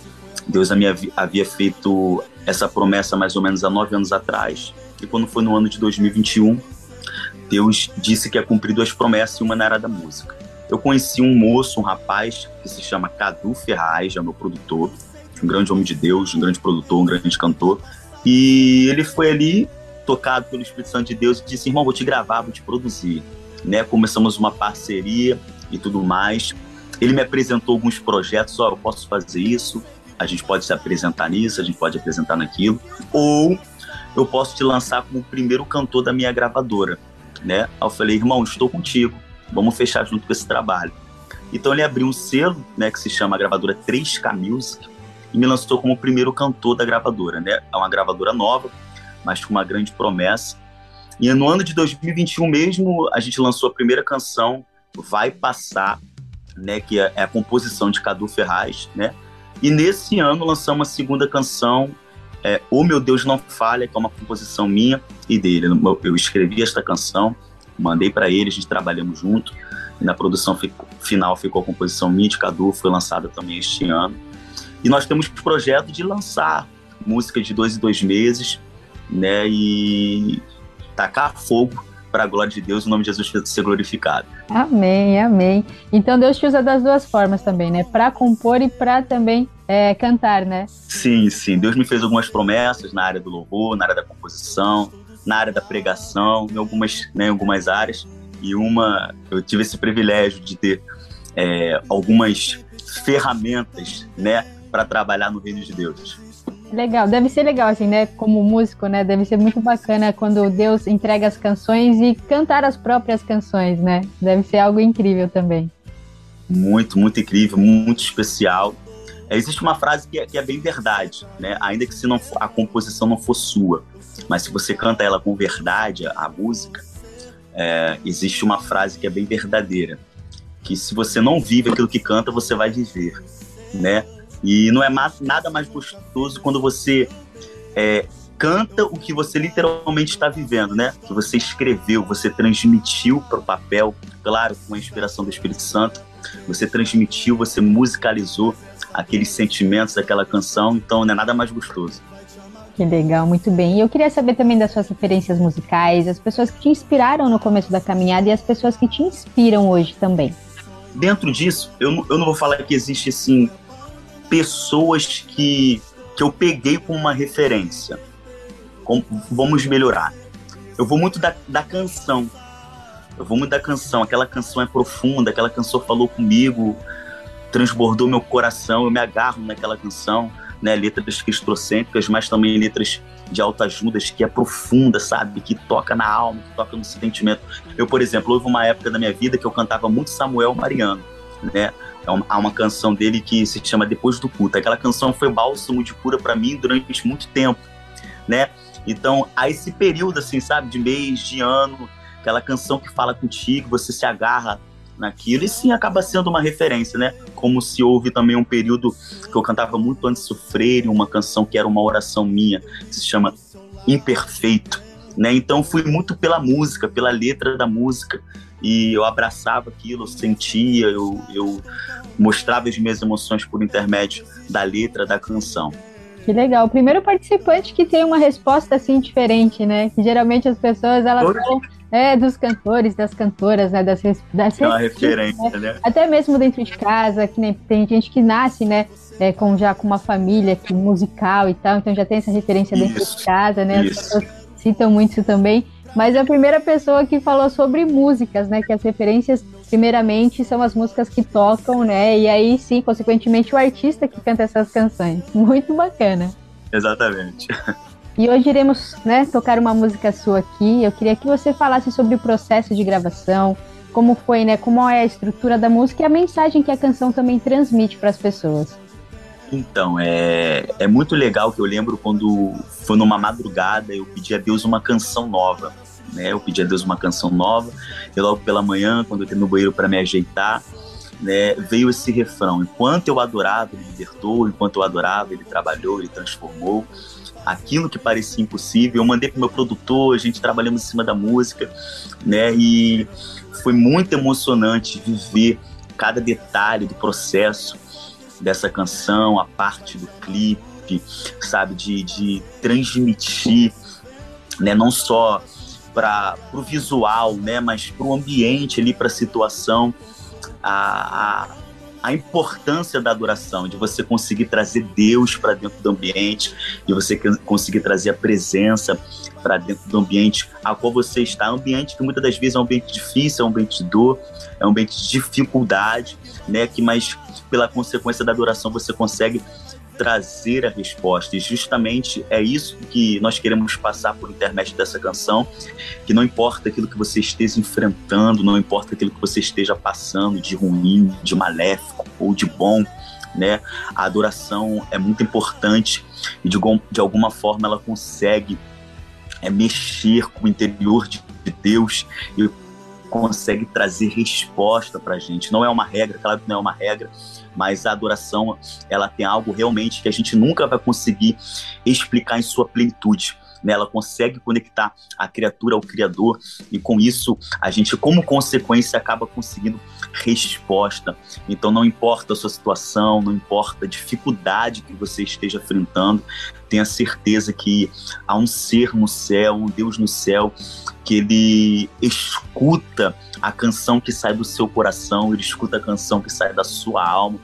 Deus havia feito essa promessa mais ou menos há nove anos atrás e quando foi no ano de 2021, Deus disse que ia cumprir duas promessas e uma na área da música. Eu conheci um moço, um rapaz, que se chama Cadu Ferraz, é meu produtor, um grande homem de Deus, um grande produtor, um grande cantor. E ele foi ali, tocado pelo Espírito Santo de Deus, e disse: Irmão, vou te gravar, vou te produzir. Né? Começamos uma parceria e tudo mais. Ele me apresentou alguns projetos: Ó, oh, eu posso fazer isso, a gente pode se apresentar nisso, a gente pode apresentar naquilo. Ou eu posso te lançar como o primeiro cantor da minha gravadora, né? Aí eu falei, irmão, estou contigo, vamos fechar junto com esse trabalho. Então ele abriu um selo, né, que se chama a gravadora 3K Music, e me lançou como o primeiro cantor da gravadora, né? É uma gravadora nova, mas com uma grande promessa. E no ano de 2021 mesmo, a gente lançou a primeira canção, Vai Passar, né, que é a composição de Cadu Ferraz, né? E nesse ano lançamos a segunda canção, é O Meu Deus Não Falha, que é uma composição minha e dele. Eu escrevi esta canção, mandei para ele, a gente trabalhamos junto. E na produção ficou, final ficou a composição de Cadu, foi lançada também este ano. E nós temos o projeto de lançar música de dois em dois meses, né? E tacar fogo para a glória de Deus, o nome de Jesus ser glorificado. Amém, amém. Então Deus te usa das duas formas também, né? Para compor e para também é, cantar, né? Sim, sim. Deus me fez algumas promessas na área do louvor, na área da composição, na área da pregação, em algumas, né, em algumas áreas. E uma, eu tive esse privilégio de ter é, algumas ferramentas, né, para trabalhar no reino de Deus. Legal, deve ser legal, assim, né? Como músico, né? Deve ser muito bacana quando Deus entrega as canções e cantar as próprias canções, né? Deve ser algo incrível também. Muito, muito incrível, muito especial. Existe uma frase que é, que é, bem verdade, né? Ainda que se não a composição não for sua, mas se você canta ela com verdade, a, música, é, existe uma frase que é bem verdadeira, que se você não vive aquilo que canta, você vai viver, né? E não é mais, nada mais gostoso quando você é, canta o que você literalmente está vivendo, né? Que você escreveu, você transmitiu para o papel, claro, com a inspiração do Espírito Santo, você transmitiu, você musicalizou aqueles sentimentos daquela canção, então não é nada mais gostoso. Que legal, muito bem. E eu queria saber também das suas referências musicais, as pessoas que te inspiraram no começo da caminhada e as pessoas que te inspiram hoje também. Dentro disso, eu não, eu não vou falar que existe assim pessoas que, que eu peguei como uma referência. Como, vamos melhorar. Eu vou muito da, da canção. Eu vou muito da canção. Aquela canção é profunda, aquela canção falou comigo, transbordou meu coração. Eu me agarro naquela canção, né? Letras cristocêntricas, mas também letras de autoajudas que é profunda, sabe? Que toca na alma, que toca no sentimento. Eu, por exemplo, houve uma época da minha vida que eu cantava muito Samuel Mariano, né? É há uma canção dele que se chama Depois do Culto. Aquela canção foi bálsamo de cura para mim durante muito tempo, né? Então, há esse período, assim, sabe, de mês, de ano, aquela canção que fala contigo, você se agarra naquilo, e sim acaba sendo uma referência, né? Como se houve também um período que eu cantava muito antes de sofrer, uma canção que era uma oração minha, que se chama Imperfeito, né? Então fui muito pela música, pela letra da música, e eu abraçava aquilo, eu sentia, eu, eu mostrava as minhas emoções por intermédio da letra da canção. Que legal. O primeiro participante que tem uma resposta assim diferente, né? Que geralmente as pessoas elas Hoje- é, dos cantores, das cantoras, né? Das, das É uma referência, né? Até mesmo dentro de casa, que nem, tem gente que nasce, né? é, com já com uma família que, musical e tal, então já tem essa referência dentro Isso, de casa, né? As isso. pessoas citam muito isso também. Mas a primeira pessoa que falou sobre músicas, né? Que as referências, primeiramente, são as músicas que tocam, né? E aí sim, consequentemente, o artista que canta essas canções. Muito bacana. Exatamente. E hoje iremos né, tocar uma música sua aqui. Eu queria que você falasse sobre o processo de gravação, como foi, né? Como é a estrutura da música e a mensagem que a canção também transmite para as pessoas. Então, é, é muito legal que eu lembro quando foi numa madrugada, eu pedi a Deus uma canção nova. Né? Eu pedi a Deus uma canção nova, e logo pela manhã, quando eu entrei no banheiro para me ajeitar, né, veio esse refrão: Enquanto eu adorava, ele libertou, enquanto eu adorava, ele trabalhou, ele transformou. Aquilo que parecia impossível, eu mandei pro meu produtor, a gente trabalhando em cima da música, né? E foi muito emocionante viver cada detalhe do processo dessa canção, a parte do clipe, sabe, de, de transmitir, né, não só para o visual, né, mas para o ambiente ali, para a situação, a, a, importância da adoração, de você conseguir trazer Deus para dentro do ambiente, de você conseguir trazer a presença para dentro do ambiente a qual você está, um ambiente que muitas das vezes é um ambiente difícil, é um ambiente de dor, é um ambiente de dificuldade, né, que mas pela consequência da adoração você consegue trazer a resposta. E justamente é isso que nós queremos passar por intermédio dessa canção, que não importa aquilo que você esteja enfrentando, não importa aquilo que você esteja passando de ruim, de maléfico ou de bom, né? A adoração é muito importante e de, de alguma forma ela consegue é, mexer com o interior de, de Deus e consegue trazer resposta para a gente. Não é uma regra, claro que não é uma regra, mas a adoração ela tem algo realmente que a gente nunca vai conseguir explicar em sua plenitude. Né? Ela consegue conectar a criatura ao Criador e com isso a gente, como consequência, acaba conseguindo resposta. Então não importa a sua situação, não importa a dificuldade que você esteja enfrentando, tenha certeza que há um ser no céu, um Deus no céu, que ele escuta a canção que sai do seu coração, ele escuta a canção que sai da sua alma,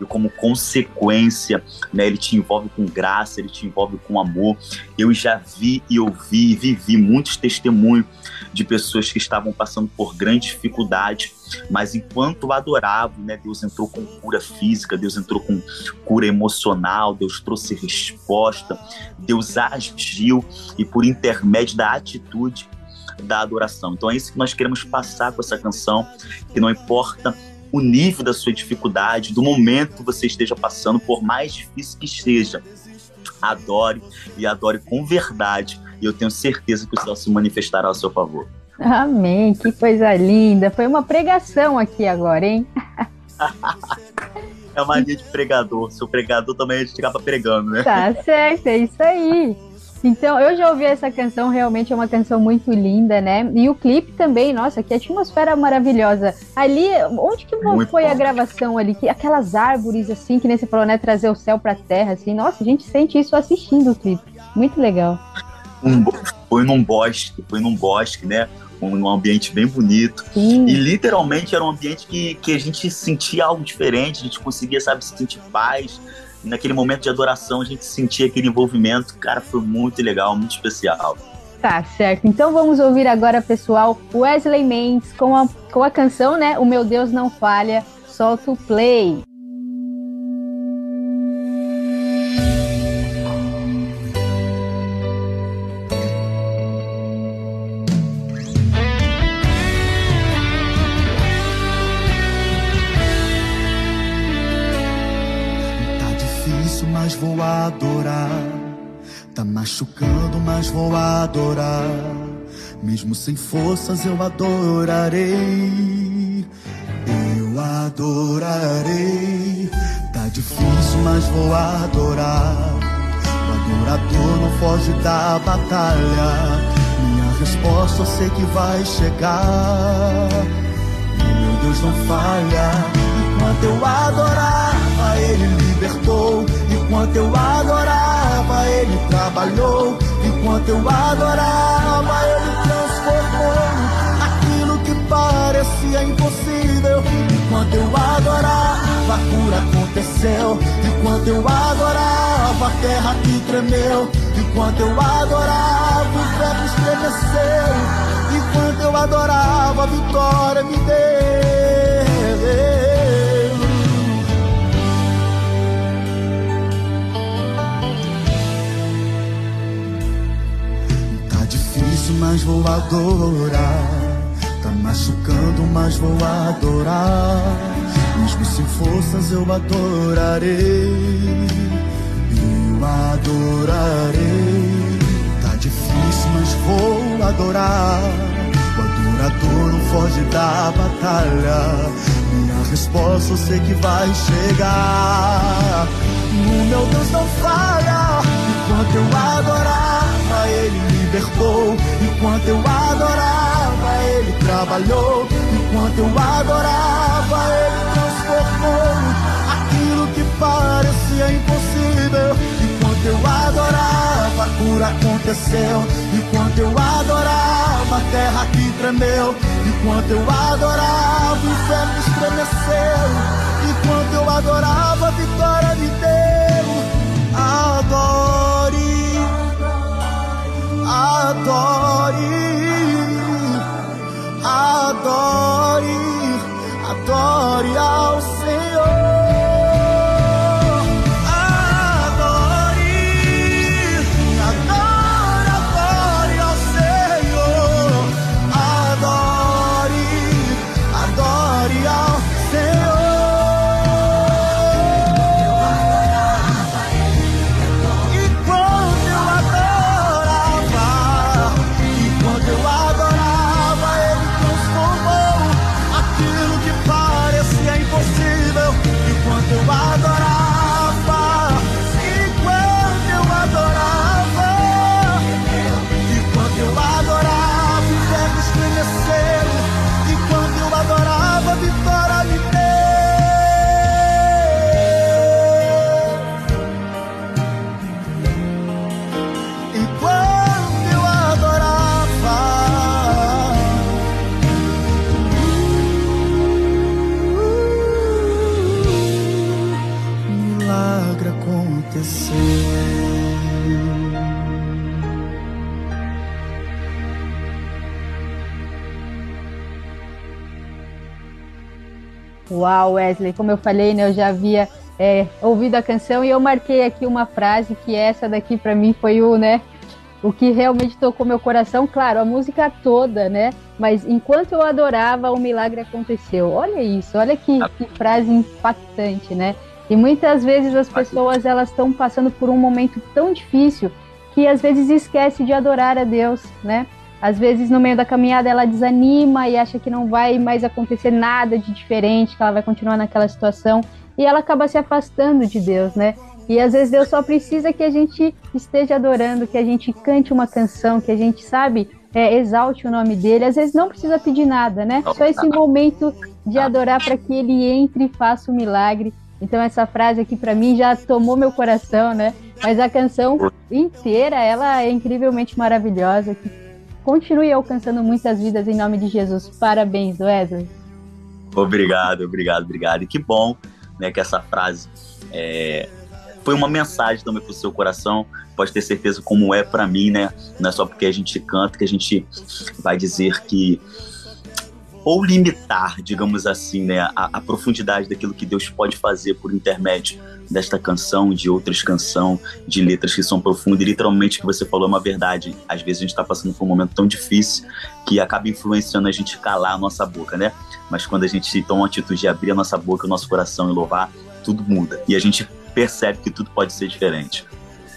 e como consequência, né, ele te envolve com graça, ele te envolve com amor. Eu já vi e ouvi e vivi muitos testemunhos de pessoas que estavam passando por grande dificuldade, mas enquanto adoravam, né, Deus entrou com cura física, Deus entrou com cura emocional, Deus trouxe resposta, Deus agiu e por intermédio da atitude da adoração. Então é isso que nós queremos passar com essa canção, que não importa o nível da sua dificuldade, do momento que você esteja passando, por mais difícil que seja, adore e adore com verdade, e eu tenho certeza que o céu se manifestará ao seu favor. Amém, que coisa linda. Foi uma pregação aqui agora, hein? É uma linha de pregador, seu pregador também a gente acaba pregando, né? Tá certo, é isso aí. Então, eu já ouvi essa canção, realmente é uma canção muito linda, né? E o clipe também, nossa, que atmosfera maravilhosa. Ali, onde que Muito foi a bom. gravação ali? Que, aquelas árvores, assim, que nem você falou, né? Trazer o céu pra terra, assim. Nossa, a gente sente isso assistindo o clipe. Muito legal. Um foi num bosque, foi num bosque, né? Um, um ambiente bem bonito. Sim. E literalmente era um ambiente que, que a gente sentia algo diferente, a gente conseguia, sabe, sentir paz. Naquele momento de adoração a gente sentia aquele envolvimento. Cara, foi muito legal, muito especial. Tá certo. Então vamos ouvir agora, pessoal, Wesley Mendes com a, com a canção, né? O Meu Deus Não Falha. Solta o play. Machucando, mas vou adorar. Mesmo sem forças, eu adorarei. Eu adorarei. Tá difícil, mas vou adorar. O adorador não foge da batalha. Minha resposta eu sei que vai chegar. Meu Deus não falha. Enquanto eu adorava, Ele libertou. Enquanto eu adorava, Ele trabalhou. Enquanto eu adorava, Ele transformou aquilo que parecia impossível. Enquanto eu adorava, a cura aconteceu. Enquanto eu adorava, a terra que tremeu. Enquanto eu adorava, o verbo estremeceu. Enquanto eu adorava, a vitória me deu. Mas vou adorar. Tá machucando, mas vou adorar. Mesmo sem forças, eu adorarei. Eu adorarei. Tá difícil, mas vou adorar. O adorador não foge da batalha. Minha resposta eu sei que vai chegar. O meu Deus não falha. Enquanto eu adorava, Ele libertou. Enquanto eu adorava, Ele trabalhou. Enquanto eu adorava, Ele transformou aquilo que parecia impossível. Enquanto eu adorava, a cura aconteceu. Enquanto eu adorava, a terra que tremeu. Enquanto eu adorava, o inferno estremeceu. Enquanto eu adorava, a vitória me deu. Adore, adore, adore, adore ao Senhor. Uau, Wesley, como eu falei, né, eu já havia é, ouvido a canção e eu marquei aqui uma frase que essa daqui para mim foi o, né, o que realmente tocou meu coração. Claro, a música toda, né? Mas enquanto eu adorava, o milagre aconteceu. Olha isso, olha que, que frase impactante, né? E muitas vezes as pessoas elas estão passando por um momento tão difícil que às vezes esquece de adorar a Deus, né? Às vezes no meio da caminhada ela desanima e acha que não vai mais acontecer nada de diferente, que ela vai continuar naquela situação e ela acaba se afastando de Deus, né? E às vezes Deus só precisa que a gente esteja adorando, que a gente cante uma canção, que a gente sabe é, exalte o nome dele. Às vezes não precisa pedir nada, né? Só esse momento de adorar para que ele entre e faça o milagre. Então essa frase aqui para mim já tomou meu coração, né? Mas a canção inteira, ela é incrivelmente maravilhosa. Que continue alcançando muitas vidas em nome de Jesus. Parabéns, Wesley. Obrigado, obrigado, obrigado. E que bom né, que essa frase é, foi uma mensagem também para o seu coração. Pode ter certeza como é para mim, né? Não é só porque a gente canta que a gente vai dizer que ou limitar, digamos assim, né, a, a, profundidade daquilo que Deus pode fazer por intermédio desta canção, de outras canções, de letras que são profundas. E literalmente o que você falou é uma verdade. Às vezes a gente está passando por um momento tão difícil que acaba influenciando a gente calar a nossa boca, né? Mas quando a gente toma a atitude de abrir a nossa boca, o nosso coração e louvar, tudo muda. E a gente percebe que tudo pode ser diferente.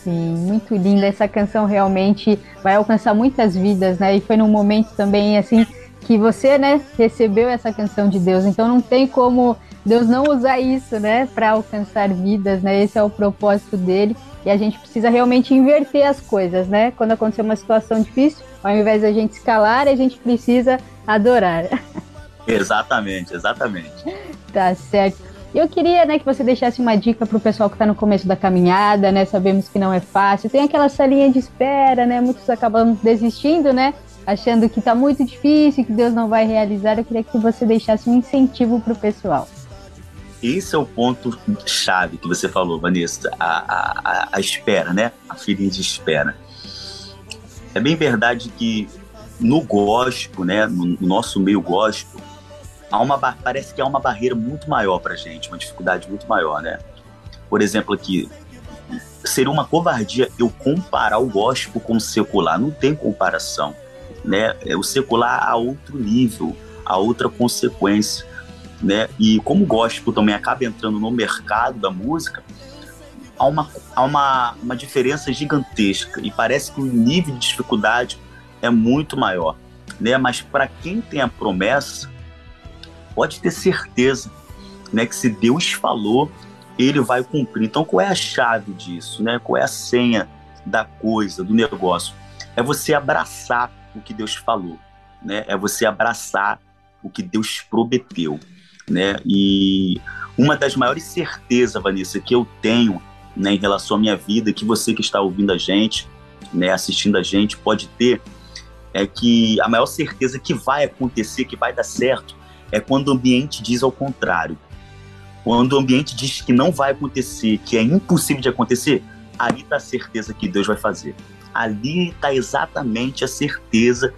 Sim, muito linda. Essa canção realmente vai alcançar muitas vidas, né? E foi num momento também, assim, que você, né, recebeu essa canção de Deus. Então não tem como Deus não usar isso, né, para alcançar vidas, né? Esse é o propósito dele. E a gente precisa realmente inverter as coisas, né? Quando acontecer uma situação difícil, ao invés da gente escalar, a gente precisa adorar. Exatamente, exatamente. Tá certo. Eu queria, né, que você deixasse uma dica para o pessoal que está no começo da caminhada, né? Sabemos que não é fácil. Tem aquela salinha de espera, né? Muitos acabam desistindo, né? Achando que está muito difícil, que Deus não vai realizar. Eu queria que você deixasse um incentivo para o pessoal. Esse é o ponto chave que você falou, Vanessa. A, a, a espera, né? A filhinha de espera. É bem verdade que no gospel, né? No, no nosso meio gospel, há uma, parece que há uma barreira muito maior para gente, uma dificuldade muito maior, né? Por exemplo, aqui, seria uma covardia eu comparar o gospel com o secular. Não tem comparação, né? O secular a outro nível, a outra consequência, né? E como o gospel também acaba entrando no mercado da música, há uma, há uma, uma diferença gigantesca e parece que o nível de dificuldade é muito maior, né? Mas para quem tem a promessa, pode ter certeza, né, que se Deus falou, ele vai cumprir. Então, qual é a chave disso, né? Qual é a senha da coisa, do negócio? É você abraçar o que Deus falou, né? É você abraçar o que Deus prometeu, né? E uma das maiores certezas, Vanessa, que eu tenho, né, em relação à minha vida, que você que está ouvindo a gente, né, assistindo a gente, pode ter, é que a maior certeza que vai acontecer, que vai dar certo, é quando o ambiente diz ao contrário. Quando o ambiente diz que não vai acontecer, que é impossível de acontecer, ali está a certeza que Deus vai fazer. Ali está exatamente a certeza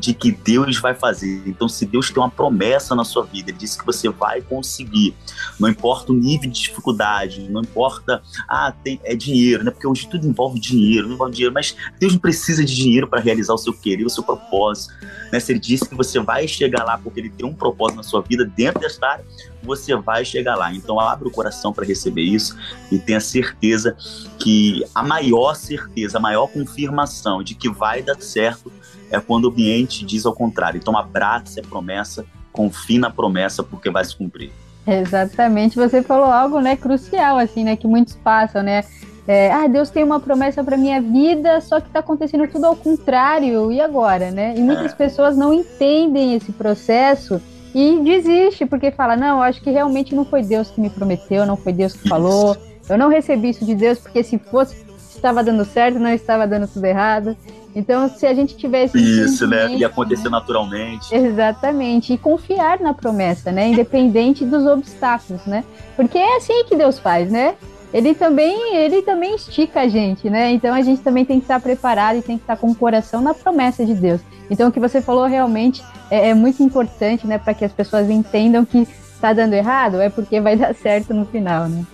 de que Deus vai fazer. Então, se Deus tem uma promessa na sua vida, Ele disse que você vai conseguir. Não importa o nível de dificuldade, não importa, ah, tem, é dinheiro, né? Porque hoje tudo envolve dinheiro, envolve dinheiro, mas Deus não precisa de dinheiro para realizar o seu querer, o seu propósito. Né? Se Ele disse que você vai chegar lá porque Ele tem um propósito na sua vida dentro desta área, você vai chegar lá. Então, abre o coração para receber isso e tenha certeza que a maior certeza, a maior confirmação de que vai dar certo é quando o ambiente diz ao contrário. Então abrace a promessa, confie na promessa, porque vai se cumprir. Exatamente, você falou algo, né, crucial, assim, né, que muitos passam, né, é, ah, Deus tem uma promessa para minha vida, só que está acontecendo tudo ao contrário, e agora, né? E muitas é. pessoas não entendem esse processo e desiste, porque fala, não, acho que realmente não foi Deus que me prometeu, não foi Deus que falou, eu não recebi isso de Deus, porque se fosse, estava dando certo, não estava dando tudo errado. Então, se a gente tivesse. Isso, né? E acontecer né? naturalmente. Exatamente. E confiar na promessa, né? Independente dos obstáculos, né? Porque é assim que Deus faz, né? Ele também, ele também estica a gente, né? Então a gente também tem que estar preparado e tem que estar com o coração na promessa de Deus. Então o que você falou realmente é, é muito importante, né? Para que as pessoas entendam que está dando errado é porque vai dar certo no final, né?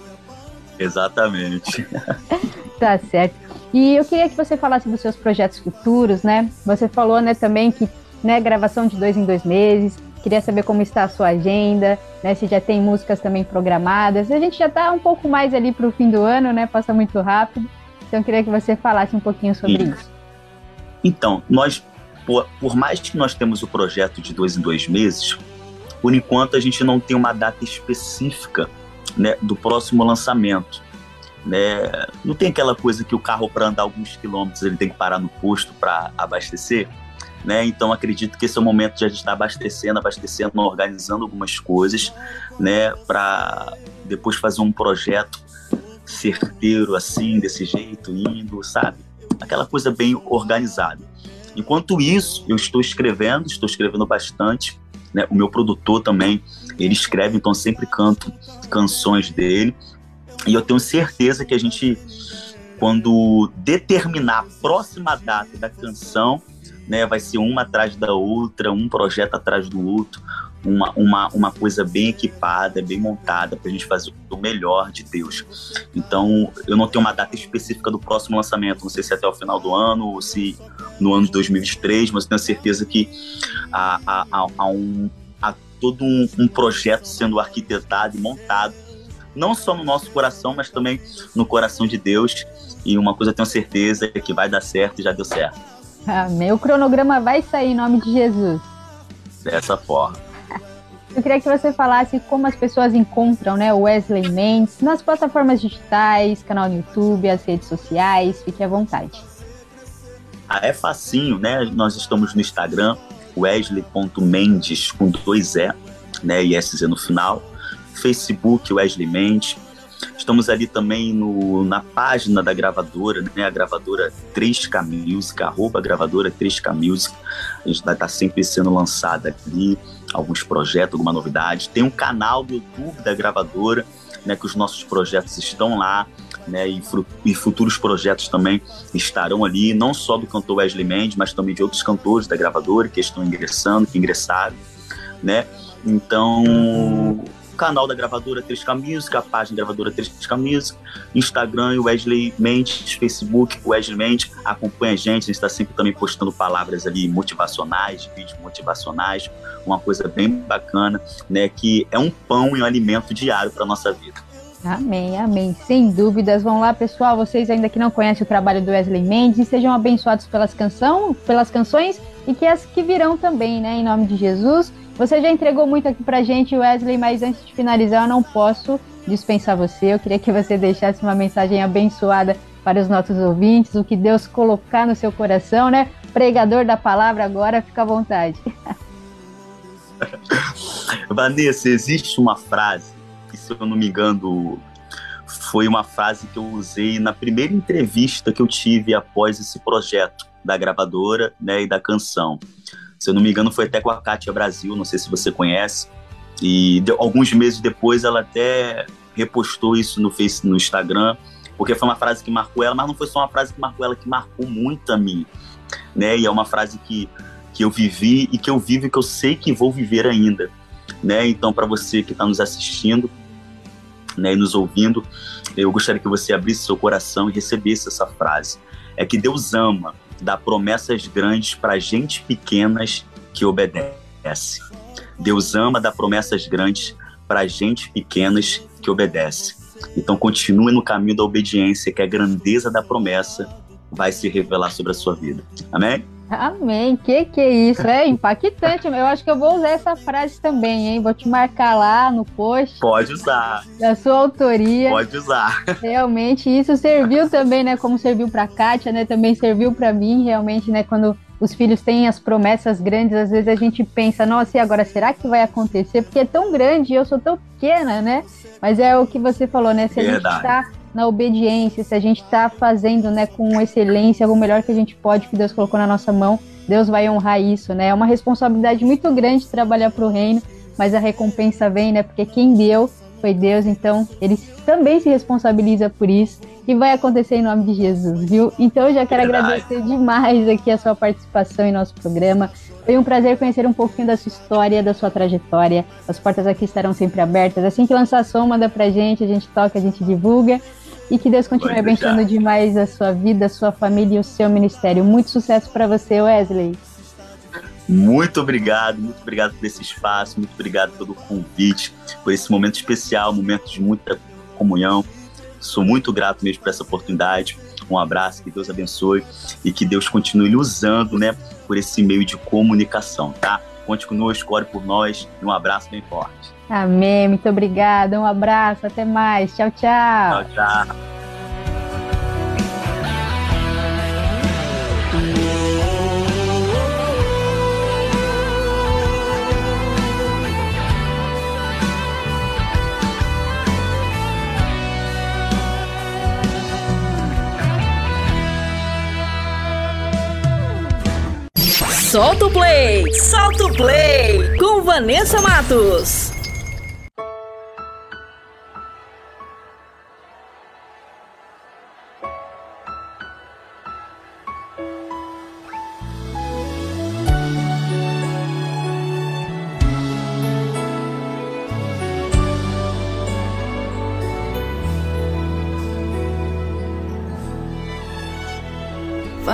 Exatamente. tá certo. E eu queria que você falasse dos seus projetos futuros, né? Você falou, né, também que, né, gravação de dois em dois meses. Queria saber como está a sua agenda, né? Se já tem músicas também programadas. A gente já está um pouco mais ali para o fim do ano, né? Passa muito rápido. Então eu queria que você falasse um pouquinho sobre isso. isso. Então, nós, por, por mais que nós temos o projeto de dois em dois meses, por enquanto a gente não tem uma data específica né, do próximo lançamento. Né? Não tem aquela coisa que o carro, para andar alguns quilômetros, ele tem que parar no posto para abastecer. Né? Então acredito que esse é o momento de a gente estar tá abastecendo, abastecendo, organizando algumas coisas, né? Para depois fazer um projeto certeiro assim, desse jeito, indo, sabe? Aquela coisa bem organizada. Enquanto isso, eu estou escrevendo, estou escrevendo bastante. Né? O meu produtor também, ele escreve, então sempre canto canções dele. E eu tenho certeza que a gente, quando determinar a próxima data da canção, né, vai ser uma atrás da outra, um projeto atrás do outro, uma, uma, uma coisa bem equipada, bem montada, para a gente fazer o melhor de Deus. Então, eu não tenho uma data específica do próximo lançamento, não sei se é até o final do ano ou se no ano de 2023, mas tenho certeza que há, há, há, um, há todo um, um projeto sendo arquitetado e montado não só no nosso coração, mas também no coração de Deus. E uma coisa eu tenho certeza é que vai dar certo e já deu certo. Amém. O cronograma vai sair em nome de Jesus. Dessa forma. Eu queria que você falasse como as pessoas encontram né, o Wesley Mendes nas plataformas digitais, canal no YouTube, as redes sociais. Fique à vontade. Ah, é facinho, né? Nós estamos no Instagram, wesley.mendes com dois E, né? E SZ no final. Facebook, Wesley Mendes. Estamos ali também no, na página da gravadora, né? A gravadora 3K Music, arroba gravadora 3K Music. A gente vai estar sempre sendo lançada ali, alguns projetos, alguma novidade. Tem um canal do YouTube da gravadora, né? Que os nossos projetos estão lá, né? E, e futuros projetos também estarão ali, não só do cantor Wesley Mendes, mas também de outros cantores da gravadora que estão ingressando, que ingressaram, né? Então, canal da gravadora 3K Music, a página gravadora 3K Music, Instagram Wesley Mendes, Facebook Wesley Mendes, acompanha a gente, a gente está sempre também postando palavras ali motivacionais, vídeos motivacionais, uma coisa bem bacana, né? Que é um pão e um alimento diário para nossa vida. Amém, amém. Sem dúvidas. Vão lá, pessoal. Vocês ainda que não conhecem o trabalho do Wesley Mendes, sejam abençoados pelas, canção, pelas canções e que as que virão também, né? Em nome de Jesus. Você já entregou muito aqui pra gente, Wesley, mas antes de finalizar, eu não posso dispensar você. Eu queria que você deixasse uma mensagem abençoada para os nossos ouvintes, o que Deus colocar no seu coração, né? Pregador da palavra agora, fica à vontade. Vanessa, existe uma frase, que se eu não me engano, foi uma frase que eu usei na primeira entrevista que eu tive após esse projeto da gravadora né, e da canção. Se eu não me engano, foi até com a Kátia Brasil, não sei se você conhece. E de- alguns meses depois ela até repostou isso no Face, no Instagram, porque foi uma frase que marcou ela, mas não foi só uma frase que marcou ela, que marcou muito a mim. Né? E é uma frase que, que eu vivi e que eu vivo e que eu sei que vou viver ainda. Né? Então, para você que está nos assistindo né, e nos ouvindo, eu gostaria que você abrisse seu coração e recebesse essa frase. É que Deus ama dar promessas grandes para gente pequenas que obedece. Deus ama dar promessas grandes para gente pequenas que obedece. Então continue no caminho da obediência, que a grandeza da promessa vai se revelar sobre a sua vida. Amém? Amém. Que que é isso? É impactante. Eu acho que eu vou usar essa frase também, hein? Vou te marcar lá no post Pode usar, da sua autoria. pode usar. Realmente isso serviu também, né? Como serviu para Kátia, né? Também serviu para mim, realmente, né? Quando os filhos têm as promessas grandes, às vezes a gente pensa, nossa, e agora será que vai acontecer? Porque é tão grande e eu sou tão pequena, né? Mas é o que você falou, né? Se a Verdade. gente tá na obediência, se a gente tá fazendo, né, com excelência, o melhor que a gente pode, que Deus colocou na nossa mão, Deus vai honrar isso, né? É uma responsabilidade muito grande trabalhar para o reino, mas a recompensa vem, né? Porque quem deu foi Deus, então ele também se responsabiliza por isso e vai acontecer em nome de Jesus, viu? Então eu já quero Verdade. agradecer demais aqui a sua participação em nosso programa. Foi um prazer conhecer um pouquinho da sua história, da sua trajetória. As portas aqui estarão sempre abertas. Assim que lançar som, manda pra gente, a gente toca, a gente divulga. E que Deus continue abençoando demais a sua vida, a sua família e o seu ministério. Muito sucesso para você, Wesley. Muito obrigado, muito obrigado por esse espaço, muito obrigado pelo convite, por esse momento especial, momento de muita comunhão. Sou muito grato mesmo por essa oportunidade. Um abraço, que Deus abençoe e que Deus continue usando, né, por esse meio de comunicação, tá? Conte conosco, ore por nós e um abraço bem forte. Amém. Muito obrigada. Um abraço. Até mais. Tchau, tchau. Tchau, tchau. Solta o play! Solta o play! Com Vanessa Matos.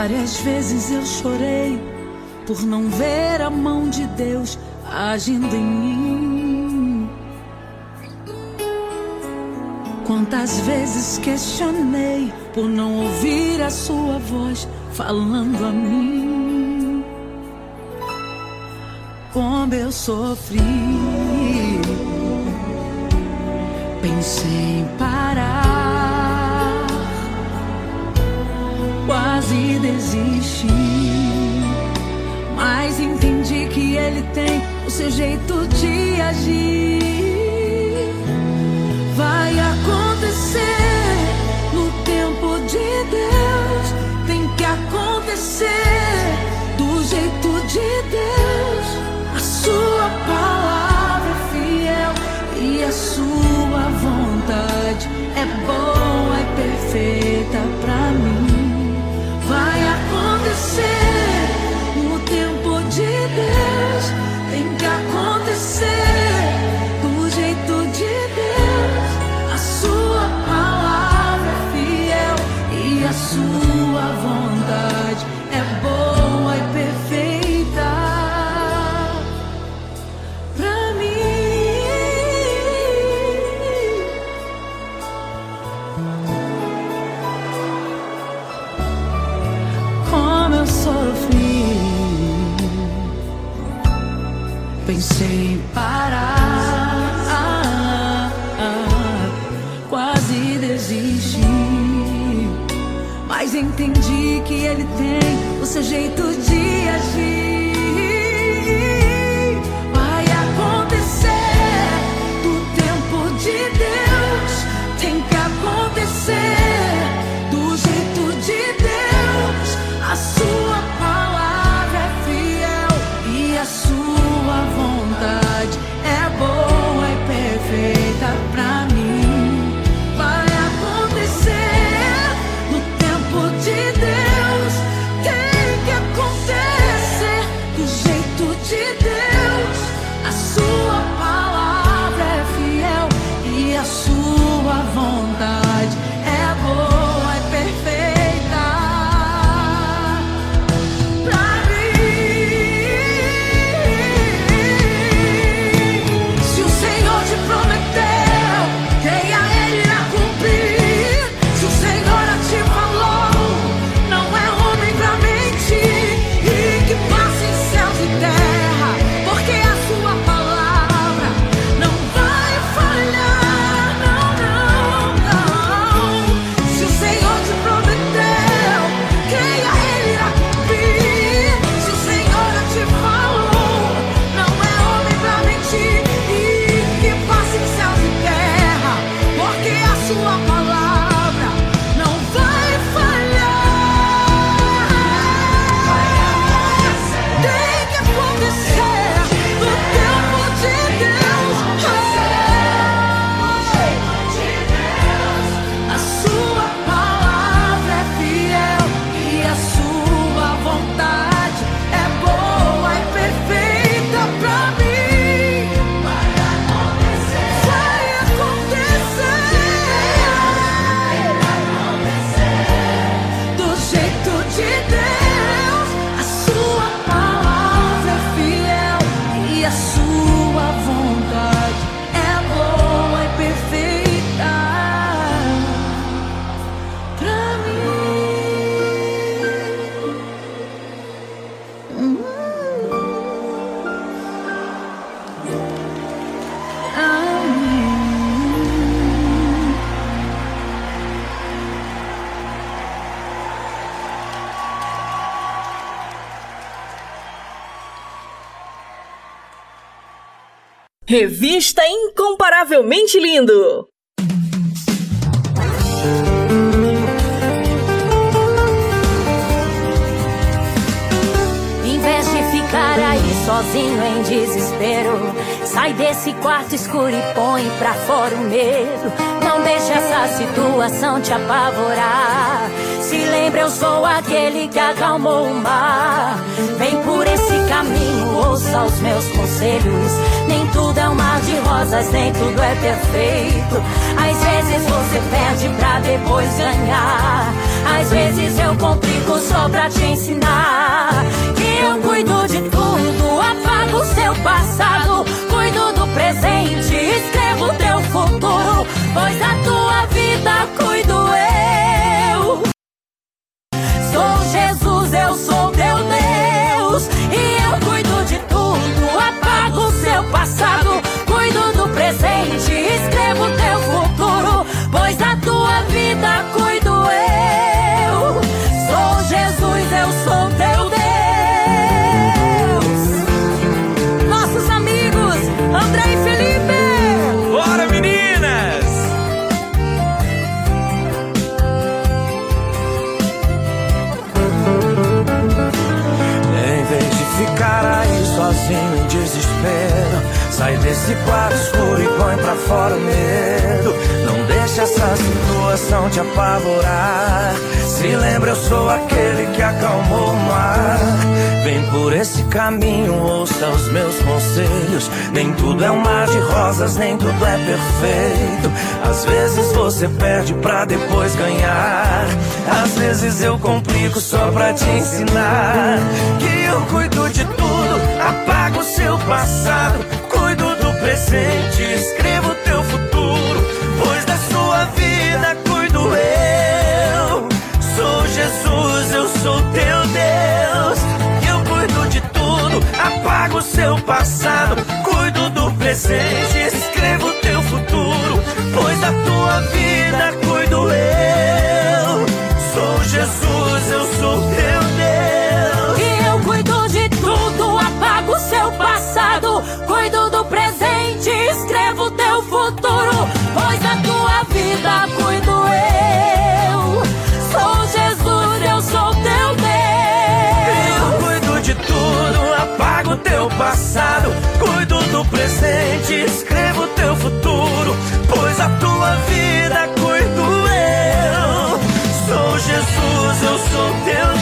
Várias vezes eu chorei por não ver a mão de Deus agindo em mim. Quantas vezes questionei por não ouvir a sua voz falando a mim. Como eu sofri. Pensei em parar, quase desisti. Mas entendi que ele tem o seu jeito de agir. Vai acontecer no tempo de Deus. Tem que acontecer do jeito de Deus. A sua palavra é fiel e a sua vontade é boa e perfeita Revista Incomparavelmente Lindo. Em vez de ficar aí sozinho em desespero, sai desse quarto escuro e põe pra fora o medo. Não deixa essa situação te apavorar. Se lembra, eu sou aquele que acalmou o mar. Vem por esse caminho, ouça os meus conselhos. Nem tudo é um mar de rosas, nem tudo é perfeito. Às vezes você perde pra depois ganhar. Às vezes eu complico só pra te ensinar. Que eu cuido de tudo, apago o seu passado. Cuido do presente, escrevo o teu futuro. Pois a tua vida cuido Sai desse quarto escuro e põe pra fora o medo. Não deixa essa situação te apavorar. Se lembra, eu sou aquele que acalmou o mar. Vem por esse caminho, ouça os meus conselhos. Nem tudo é um mar de rosas, nem tudo é perfeito. Às vezes você perde pra depois ganhar. Às vezes eu complico só pra te ensinar. Que eu cuido de tudo, apago o seu passado. Presente, escrevo teu futuro. Pois da sua vida cuido eu. Sou Jesus, eu sou teu Deus. Eu cuido de tudo, apago o seu passado. Cuido do presente, escrevo teu futuro. Pois da tua vida cuido eu. Sou Jesus, eu sou teu passado. Cuido do presente, escrevo teu futuro. Pois a tua vida cuido eu. Sou Jesus, eu sou teu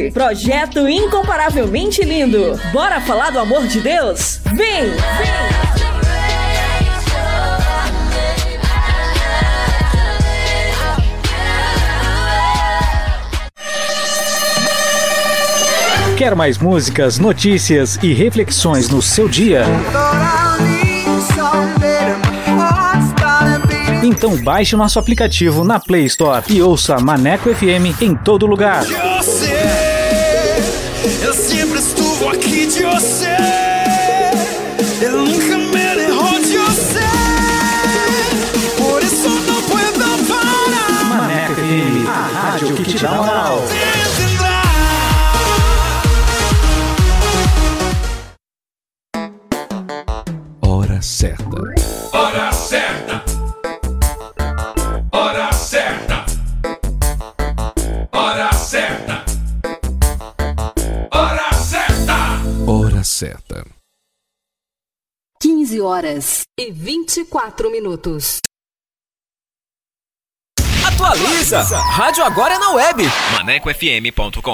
Projeto Incomparavelmente Lindo. Bora falar do amor de Deus? Vem! Vem! Quer mais músicas, notícias e reflexões no seu dia? Então baixe o nosso aplicativo na Play Store e ouça Maneco FM em todo lugar. Eu sempre estuve aqui de você. Eu nunca me errou de você. Por isso não puedo parar. Maneco FM, a rádio que te dá moral. Hora certa. 15 horas e 24 minutos. Atualiza! Rádio agora é na web. ManecoFM.com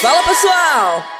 Fala pessoal!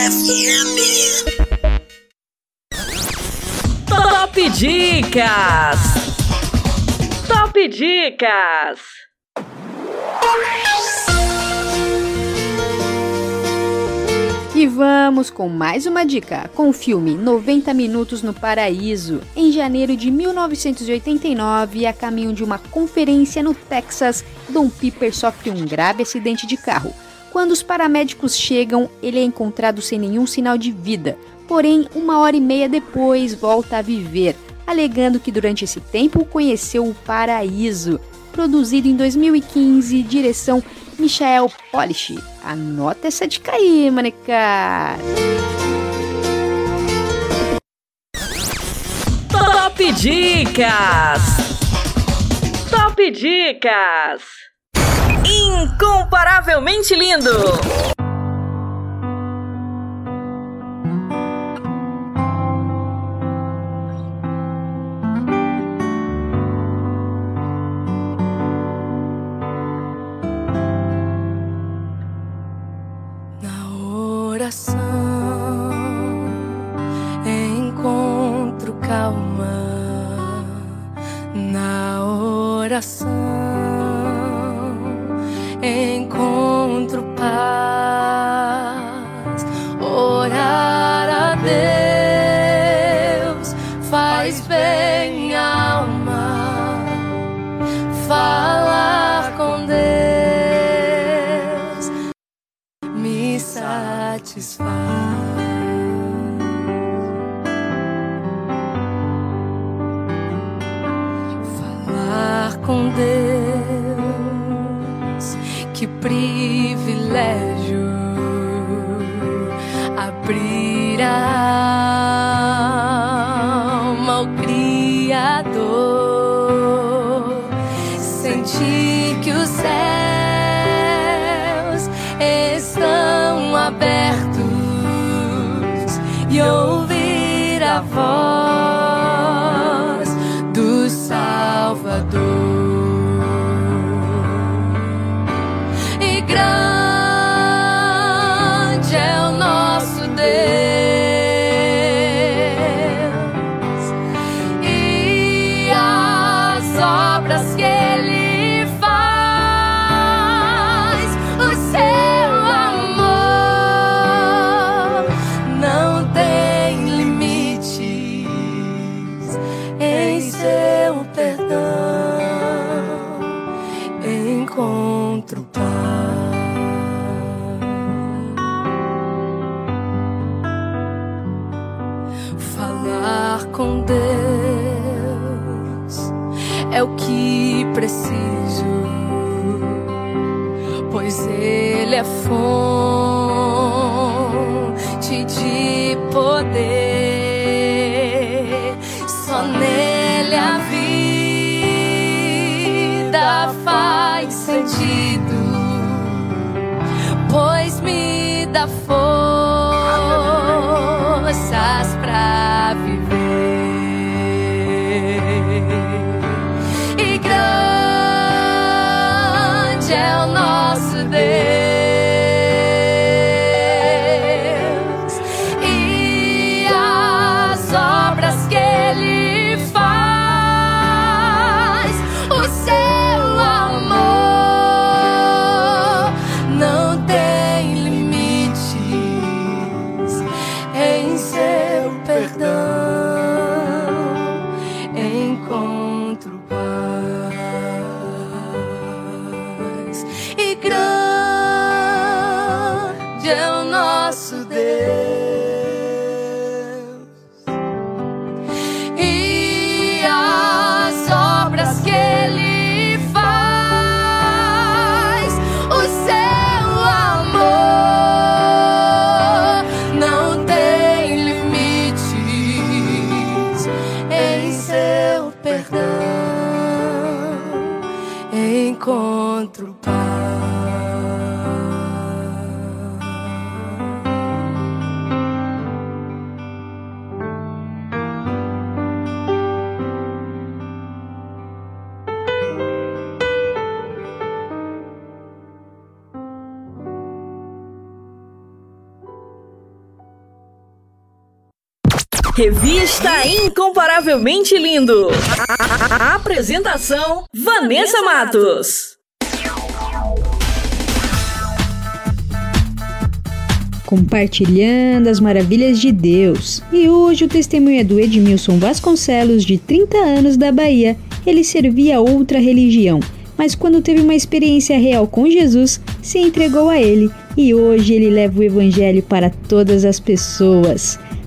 FM. Top Dicas! Top Dicas! E vamos com mais uma dica, com o filme 90 Minutos no Paraíso. Em janeiro de 1989, a caminho de uma conferência no Texas, Dom Piper sofre um grave acidente de carro. Quando os paramédicos chegam, ele é encontrado sem nenhum sinal de vida. Porém, uma hora e meia depois, volta a viver, alegando que durante esse tempo conheceu o paraíso. Produzido em 2015, direção Michael Polish. Anota essa dica aí, manecar. Top Dicas! Top Dicas! Incomparavelmente lindo! Me Incomparavelmente Lindo. A apresentação: Vanessa Matos. Compartilhando as maravilhas de Deus. E hoje o testemunho é do Edmilson Vasconcelos, de 30 anos, da Bahia. Ele servia outra religião, mas quando teve uma experiência real com Jesus, se entregou a ele e hoje ele leva o evangelho para todas as pessoas.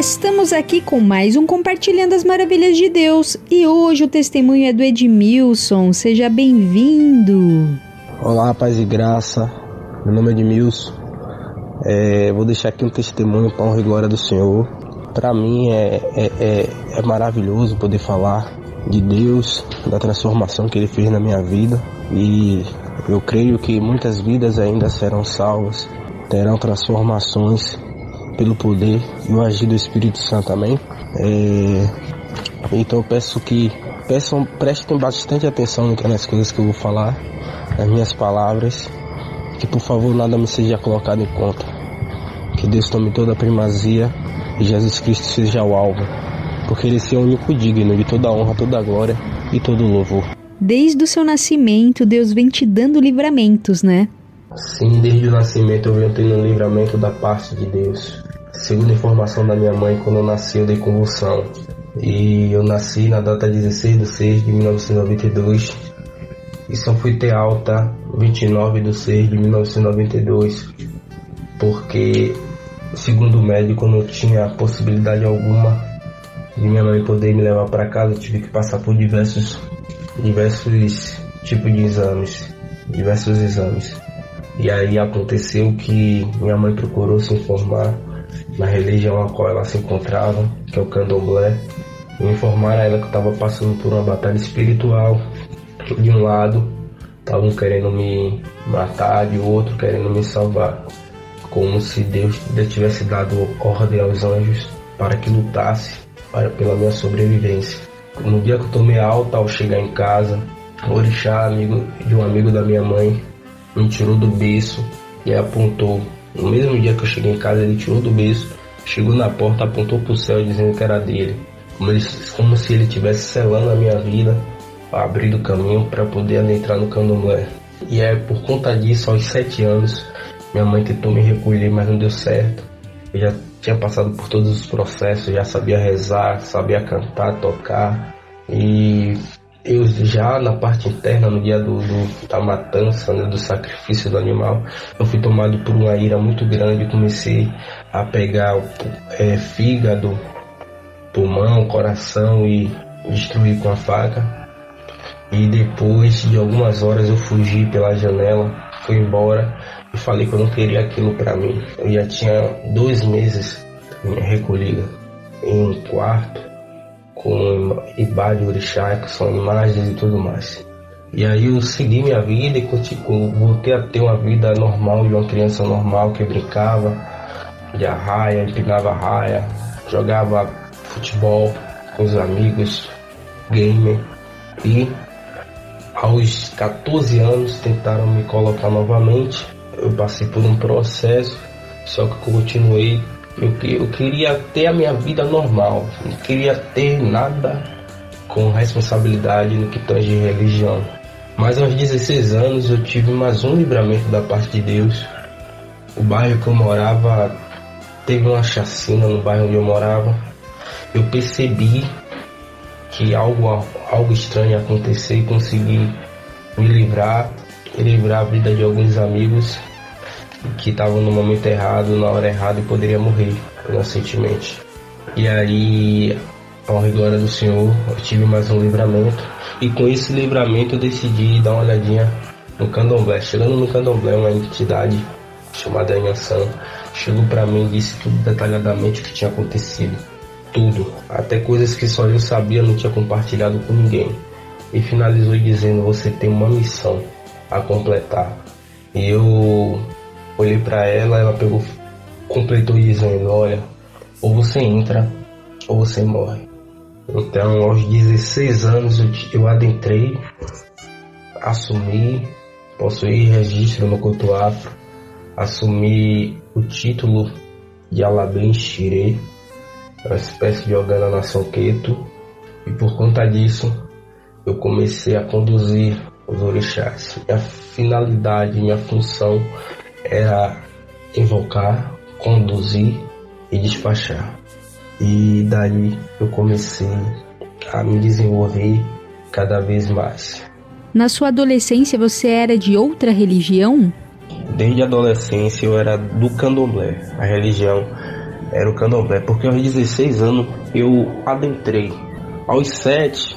estamos aqui com mais um Compartilhando as Maravilhas de Deus. E hoje o testemunho é do Edmilson. Seja bem-vindo. Olá, paz e graça. Meu nome é Edmilson. É, vou deixar aqui um testemunho para honra e glória do Senhor. Para mim é, é, é, é maravilhoso poder falar de Deus, da transformação que Ele fez na minha vida. E eu creio que muitas vidas ainda serão salvas, terão transformações pelo poder e o agir do Espírito Santo, amém? É, então eu peço que peçam, prestem bastante atenção nas coisas que eu vou falar, nas minhas palavras, que por favor nada me seja colocado em conta. Que Deus tome toda a primazia e Jesus Cristo seja o alvo, porque Ele é o único digno de toda a honra, toda a glória e todo o louvor. Desde o seu nascimento, Deus vem te dando livramentos, né? Sim, desde o nascimento eu venho tendo livramento da parte de Deus. Segundo informação da minha mãe, quando eu nasci eu dei convulsão. E eu nasci na data 16 de 6 de 1992 e só fui ter alta 29 de 6 de 1992 porque, segundo o médico, não tinha possibilidade alguma de minha mãe poder me levar para casa. Eu tive que passar por diversos, diversos tipos de exames, diversos exames. E aí aconteceu que minha mãe procurou se informar na religião a qual ela se encontrava, que é o candomblé, e informaram a ela que eu estava passando por uma batalha espiritual. De um lado, estavam querendo me matar, de outro, querendo me salvar. Como se Deus tivesse dado ordem aos anjos para que lutasse para, pela minha sobrevivência. No dia que eu tomei alta, ao chegar em casa, o orixá, amigo de um amigo da minha mãe, me tirou do berço e apontou. No mesmo dia que eu cheguei em casa, ele tirou do berço, chegou na porta, apontou para o céu dizendo que era dele. Como, ele, como se ele estivesse selando a minha vida, abrindo o caminho para poder adentrar no candomblé. E é por conta disso, aos sete anos, minha mãe tentou me recolher, mas não deu certo. Eu já tinha passado por todos os processos, já sabia rezar, sabia cantar, tocar. E eu já na parte interna, no dia do, do- da matança, né, do sacrifício do animal, eu fui tomado por uma ira muito grande. Comecei a pegar é, fígado, pulmão, coração e destruir com a faca. E depois de algumas horas eu fugi pela janela, fui embora e falei que eu não queria aquilo pra mim. Eu já tinha dois meses recolhida em um quarto com ibá de orixá, que são imagens e tudo mais. E aí eu segui minha vida e voltei a ter uma vida normal de uma criança normal que brincava de arraia, empinava raia, jogava futebol com os amigos, gamer. E aos 14 anos tentaram me colocar novamente. Eu passei por um processo, só que continuei. Eu, eu queria ter a minha vida normal, não queria ter nada com responsabilidade no que tange religião. Mas aos 16 anos eu tive mais um livramento da parte de Deus. O bairro que eu morava teve uma chacina no bairro onde eu morava. Eu percebi que algo, algo estranho ia acontecer e consegui me livrar livrar a vida de alguns amigos que estavam no momento errado, na hora errada e poderia morrer inocentemente. E aí, a honra e glória do Senhor, eu tive mais um livramento. E com esse livramento eu decidi dar uma olhadinha no candomblé. Chegando no candomblé, uma entidade chamada Yansan, chegou para mim e disse tudo detalhadamente o que tinha acontecido. Tudo, até coisas que só eu sabia não tinha compartilhado com ninguém. E finalizou dizendo: Você tem uma missão a completar. E eu olhei para ela, ela pegou, completou dizendo: Olha, ou você entra ou você morre. Então, aos 16 anos, eu, eu adentrei, assumi, possuí registro no Couto Afro, assumi o título de Alabem Shire, uma espécie de Ogana Nação Queto, e por conta disso, eu comecei a conduzir os orixás. Minha finalidade, minha função era invocar, conduzir e despachar. E daí eu comecei a me desenvolver cada vez mais. Na sua adolescência você era de outra religião? Desde a adolescência eu era do candomblé. A religião era o candomblé, porque aos 16 anos eu adentrei. Aos 7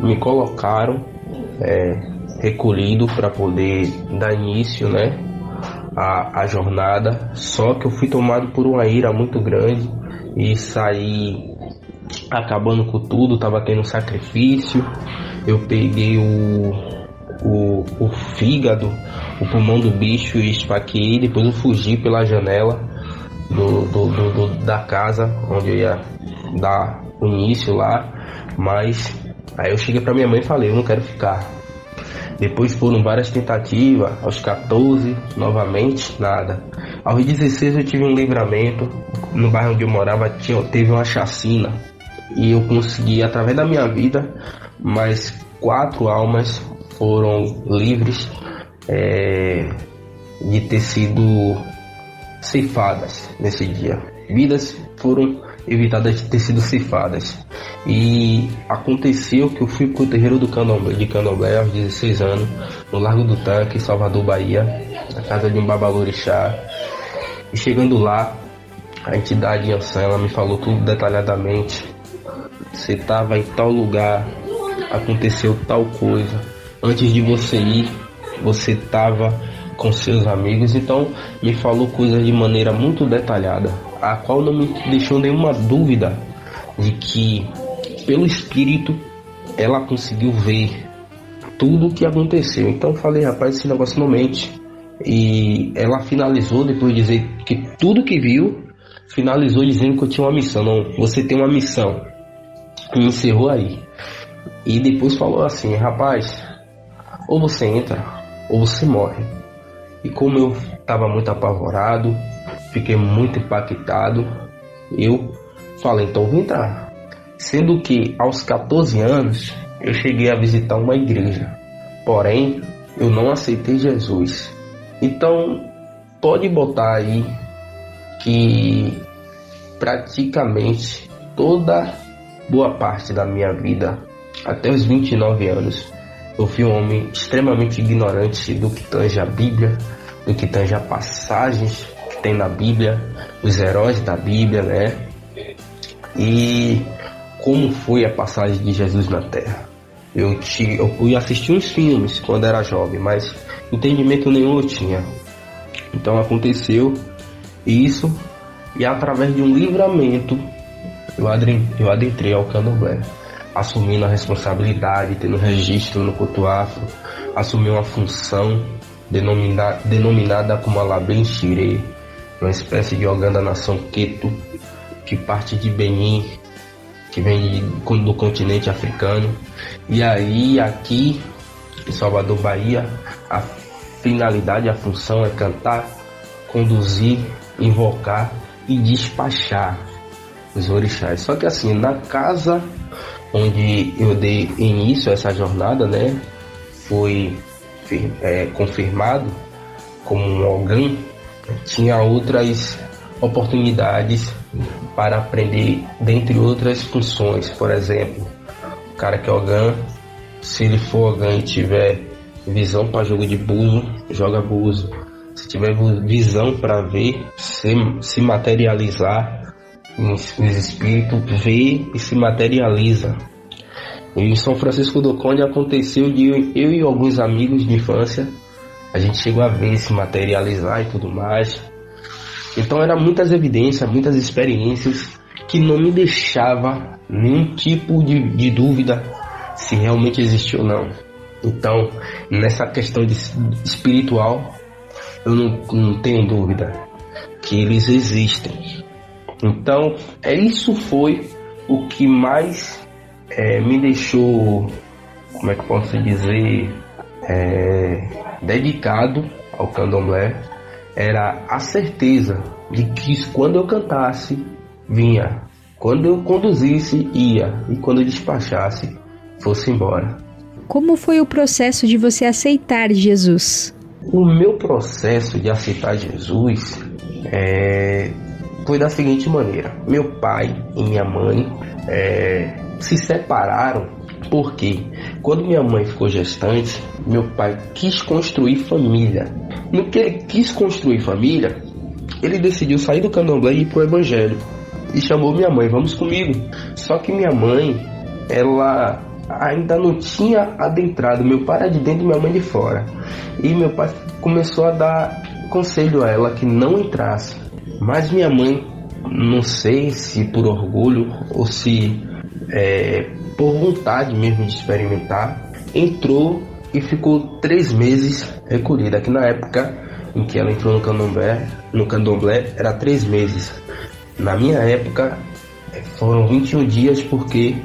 me colocaram é, recolhido para poder dar início né, à, à jornada. Só que eu fui tomado por uma ira muito grande e saí acabando com tudo, tava tendo sacrifício. Eu peguei o, o, o fígado, o pulmão do bicho e esfaqueei. Depois eu fugi pela janela do, do, do, do da casa onde eu ia dar o início lá. Mas aí eu cheguei pra minha mãe e falei: Eu não quero ficar. Depois foram várias tentativas, aos 14, novamente, nada. Aos 16 eu tive um livramento, no bairro onde eu morava tinha, teve uma chacina e eu consegui, através da minha vida, mais quatro almas foram livres é, de ter sido ceifadas nesse dia. Vidas foram evitadas de ter sido ceifadas. E aconteceu que eu fui pro terreiro do candomblé, de candomblé aos 16 anos, no Largo do Tanque, Salvador, Bahia, na casa de um babalorixá. E chegando lá, a entidade Ansan, ela me falou tudo detalhadamente. Você estava em tal lugar, aconteceu tal coisa. Antes de você ir, você estava com seus amigos, então me falou coisas de maneira muito detalhada, a qual não me deixou nenhuma dúvida de que pelo espírito ela conseguiu ver tudo o que aconteceu. Então falei, rapaz, esse negócio não mente. E ela finalizou depois de dizer que tudo que viu, finalizou dizendo que eu tinha uma missão. Não, você tem uma missão. E encerrou aí. E depois falou assim, rapaz, ou você entra ou você morre. E como eu estava muito apavorado, fiquei muito impactado, eu falei, então vou entrar. Sendo que aos 14 anos eu cheguei a visitar uma igreja. Porém, eu não aceitei Jesus. Então, pode botar aí que praticamente toda boa parte da minha vida, até os 29 anos, eu fui um homem extremamente ignorante do que tange a Bíblia, do que tange a passagens tem na Bíblia, os heróis da Bíblia, né? E como foi a passagem de Jesus na Terra. Eu, te, eu fui assistir uns filmes quando era jovem, mas entendimento nenhum eu tinha. Então aconteceu isso e através de um livramento eu eu adentrei ao candomblé, assumindo a responsabilidade, tendo registro no Couto Afro, assumi uma função denomina, denominada como Alabem Shire, uma espécie de Oganda Nação Queto, que parte de Benin, que vem do continente africano. E aí, aqui em Salvador, Bahia, a finalidade, a função é cantar, conduzir, invocar e despachar os orixás. Só que assim, na casa onde eu dei início a essa jornada, né, foi é, confirmado como um órgão, tinha outras oportunidades para aprender, dentre outras funções. Por exemplo, o cara que é órgão, se ele for órgão e tiver visão para jogo de buzo, joga buzo. Se tiver visão para ver, se, se materializar, os espíritos vê e se materializa. Em São Francisco do Conde aconteceu de eu e alguns amigos de infância A gente chegou a ver se materializar e tudo mais. Então eram muitas evidências, muitas experiências que não me deixava nenhum tipo de, de dúvida se realmente existe ou não. Então, nessa questão de espiritual, eu não, não tenho dúvida que eles existem. Então, é isso foi o que mais é, me deixou, como é que posso dizer, é, dedicado ao candomblé, era a certeza de que quando eu cantasse, vinha. Quando eu conduzisse, ia. E quando eu despachasse, fosse embora. Como foi o processo de você aceitar Jesus? O meu processo de aceitar Jesus é, foi da seguinte maneira: meu pai e minha mãe é, se separaram porque quando minha mãe ficou gestante, meu pai quis construir família. No que ele quis construir família, ele decidiu sair do candomblé e ir pro evangelho. E chamou minha mãe, vamos comigo. Só que minha mãe, ela ainda não tinha adentrado. Meu pai era de dentro e minha mãe de fora. E meu pai começou a dar conselho a ela que não entrasse. Mas minha mãe, não sei se por orgulho ou se é, por vontade mesmo de experimentar, entrou e ficou três meses recolhida. Que na época em que ela entrou no candomblé, no candomblé era três meses. Na minha época foram 21 dias porque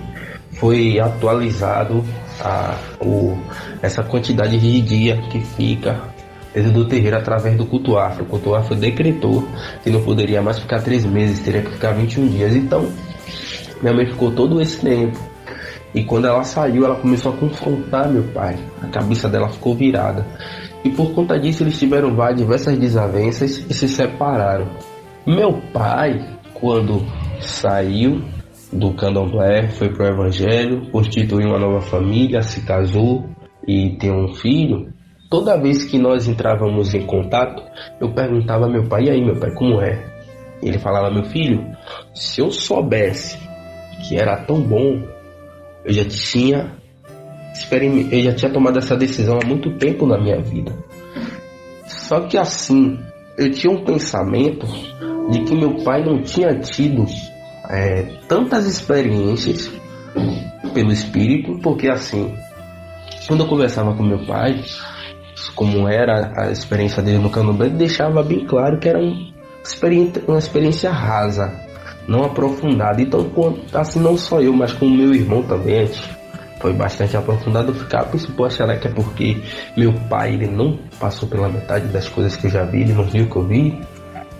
foi atualizado a, o, essa quantidade de dia que fica dentro do terreiro através do culto afro. O culto afro decretou que não poderia mais ficar três meses, teria que ficar 21 dias. Então, minha mãe ficou todo esse tempo. E quando ela saiu, ela começou a confrontar meu pai. A cabeça dela ficou virada. E por conta disso, eles tiveram várias diversas desavenças e se separaram. Meu pai, quando saiu do candomblé, foi pro evangelho, constituiu uma nova família, se casou e tem um filho. Toda vez que nós entrávamos em contato, eu perguntava ao meu pai: "E aí, meu pai, como é?" Ele falava: "Meu filho, se eu soubesse que era tão bom, eu já tinha eu já tinha tomado essa decisão há muito tempo na minha vida. Só que assim, eu tinha um pensamento de que meu pai não tinha tido é, tantas experiências pelo espírito, porque assim, quando eu conversava com meu pai, como era a experiência dele no candomblé, deixava bem claro que era um uma experiência rasa, não aprofundada. Então, assim, não só eu, mas com o meu irmão também, foi bastante aprofundado. Eu ficava pô, será que é porque meu pai ele não passou pela metade das coisas que eu já vi, ele não viu o que eu vi?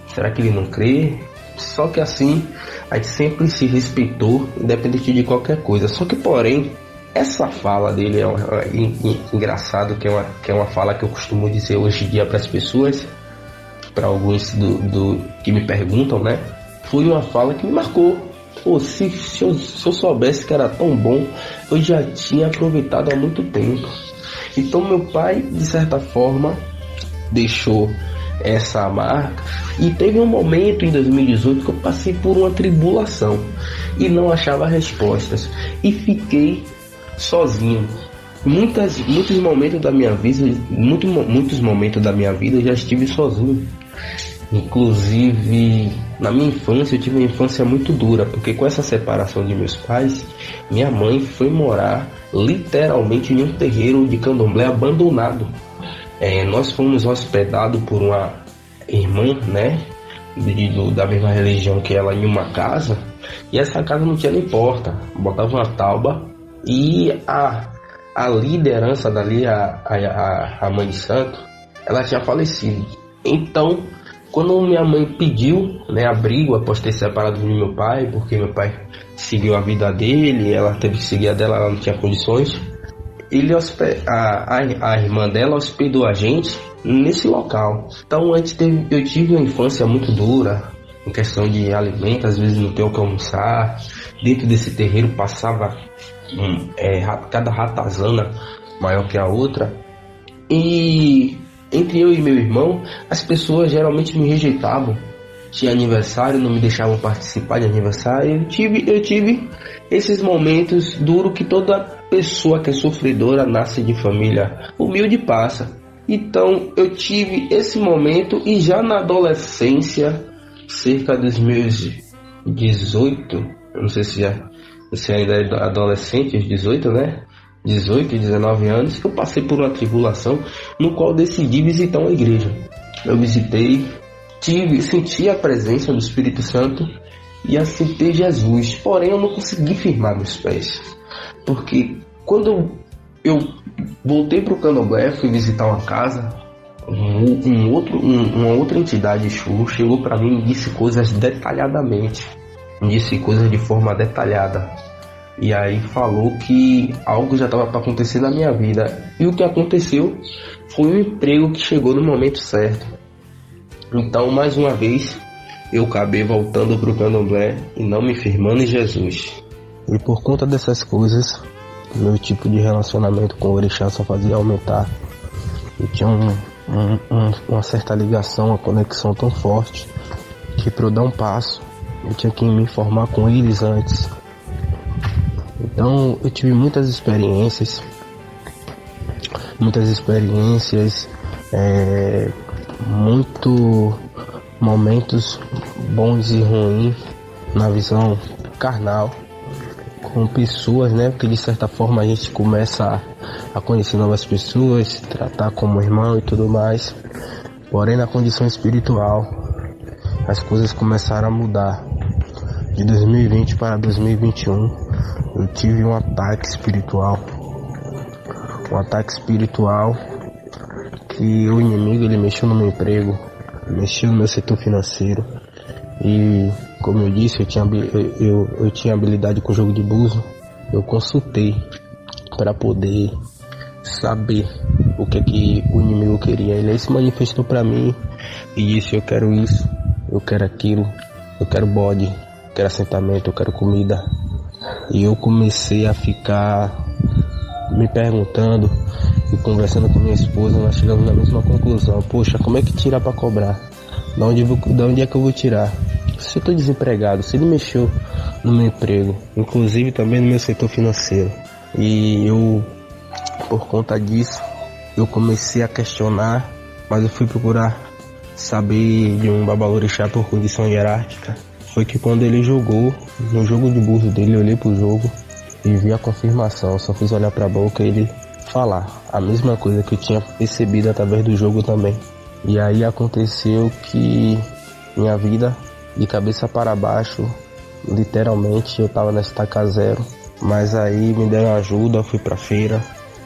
Será que ele não crê? Só que assim, a gente sempre se respeitou, independente de qualquer coisa. Só que, porém, essa fala dele é, uma, é engraçado, que é, uma, que é uma fala que eu costumo dizer hoje em dia para as pessoas, para alguns do, do, que me perguntam, né? Foi uma fala que me marcou. Pô, se, se, eu, se eu soubesse que era tão bom, eu já tinha aproveitado há muito tempo. Então meu pai, de certa forma, deixou essa marca. E teve um momento em 2018 que eu passei por uma tribulação e não achava respostas e fiquei sozinho. Muitas, muitos momentos da minha vida, muito, muitos momentos da minha vida eu já estive sozinho. Inclusive, na minha infância, eu tive uma infância muito dura, porque com essa separação de meus pais, minha mãe foi morar literalmente em um terreiro de candomblé abandonado. É, nós fomos hospedados por uma irmã, né, de, do, da mesma religião que ela em uma casa, e essa casa não tinha nem porta, botava uma tauba e a, a liderança dali, a, a, a mãe de santo, ela tinha falecido. Então, quando minha mãe pediu né, abrigo após ter separado de meu pai, porque meu pai seguiu a vida dele, ela teve que seguir a dela, ela não tinha condições, ele a, a, a irmã dela hospedou a gente nesse local. Então antes teve, eu tive uma infância muito dura em questão de alimento, às vezes não tem o que almoçar. Dentro desse terreiro passava um, é, cada ratazana maior que a outra. E entre eu e meu irmão, as pessoas geralmente me rejeitavam. Tinha aniversário, não me deixavam participar de aniversário. Eu tive, eu tive esses momentos duros que toda pessoa que é sofredora nasce de família humilde passa. Então eu tive esse momento e já na adolescência, cerca dos meus 18, eu não sei se já você ainda é adolescente, aos 18, né? 18, 19 anos, eu passei por uma tribulação no qual decidi visitar uma igreja. Eu visitei, tive, senti a presença do Espírito Santo e aceitei Jesus. Porém, eu não consegui firmar meus pés. Porque quando eu voltei para o Candomblé, fui visitar uma casa, um, um outro, um, uma outra entidade Exu chegou para mim e disse coisas detalhadamente. Disse coisas de forma detalhada. E aí falou que algo já estava para acontecer na minha vida. E o que aconteceu foi um emprego que chegou no momento certo. Então, mais uma vez, eu acabei voltando para o candomblé e não me firmando em Jesus. E por conta dessas coisas, meu tipo de relacionamento com o orixá só fazia aumentar. Eu tinha um, um, um, uma certa ligação, uma conexão tão forte que para eu dar um passo, eu tinha que me informar com eles antes. Então eu tive muitas experiências, muitas experiências, é, muito momentos bons e ruins na visão carnal com pessoas, né? Porque de certa forma a gente começa a, a conhecer novas pessoas, tratar como irmão e tudo mais. Porém, na condição espiritual, as coisas começaram a mudar. De 2020 para 2021, eu tive um ataque espiritual. Um ataque espiritual que o inimigo ele mexeu no meu emprego, mexeu no meu setor financeiro. E como eu disse, eu tinha, eu, eu, tinha habilidade com jogo de buzo. Eu consultei para poder saber o que é que o inimigo queria. Ele aí se manifestou para mim e disse: Eu quero isso, eu quero aquilo, eu quero bode, eu quero assentamento, eu quero comida. E eu comecei a ficar me perguntando e conversando com minha esposa, nós chegamos na mesma conclusão. Poxa, como é que tira para cobrar? Da onde, vou, da onde é que eu vou tirar? Se eu estou desempregado, se ele mexeu no meu emprego, inclusive também no meu setor financeiro. E eu, por conta disso, eu comecei a questionar, mas eu fui procurar saber de um babalorixá por condição hierárquica. Foi que quando ele jogou, no jogo de burro dele, eu olhei pro jogo e vi a confirmação. Só fiz olhar pra boca e ele falar a mesma coisa que eu tinha percebido através do jogo também. E aí aconteceu que minha vida de cabeça para baixo, literalmente eu tava na estaca zero. Mas aí me deram ajuda, fui pra feira,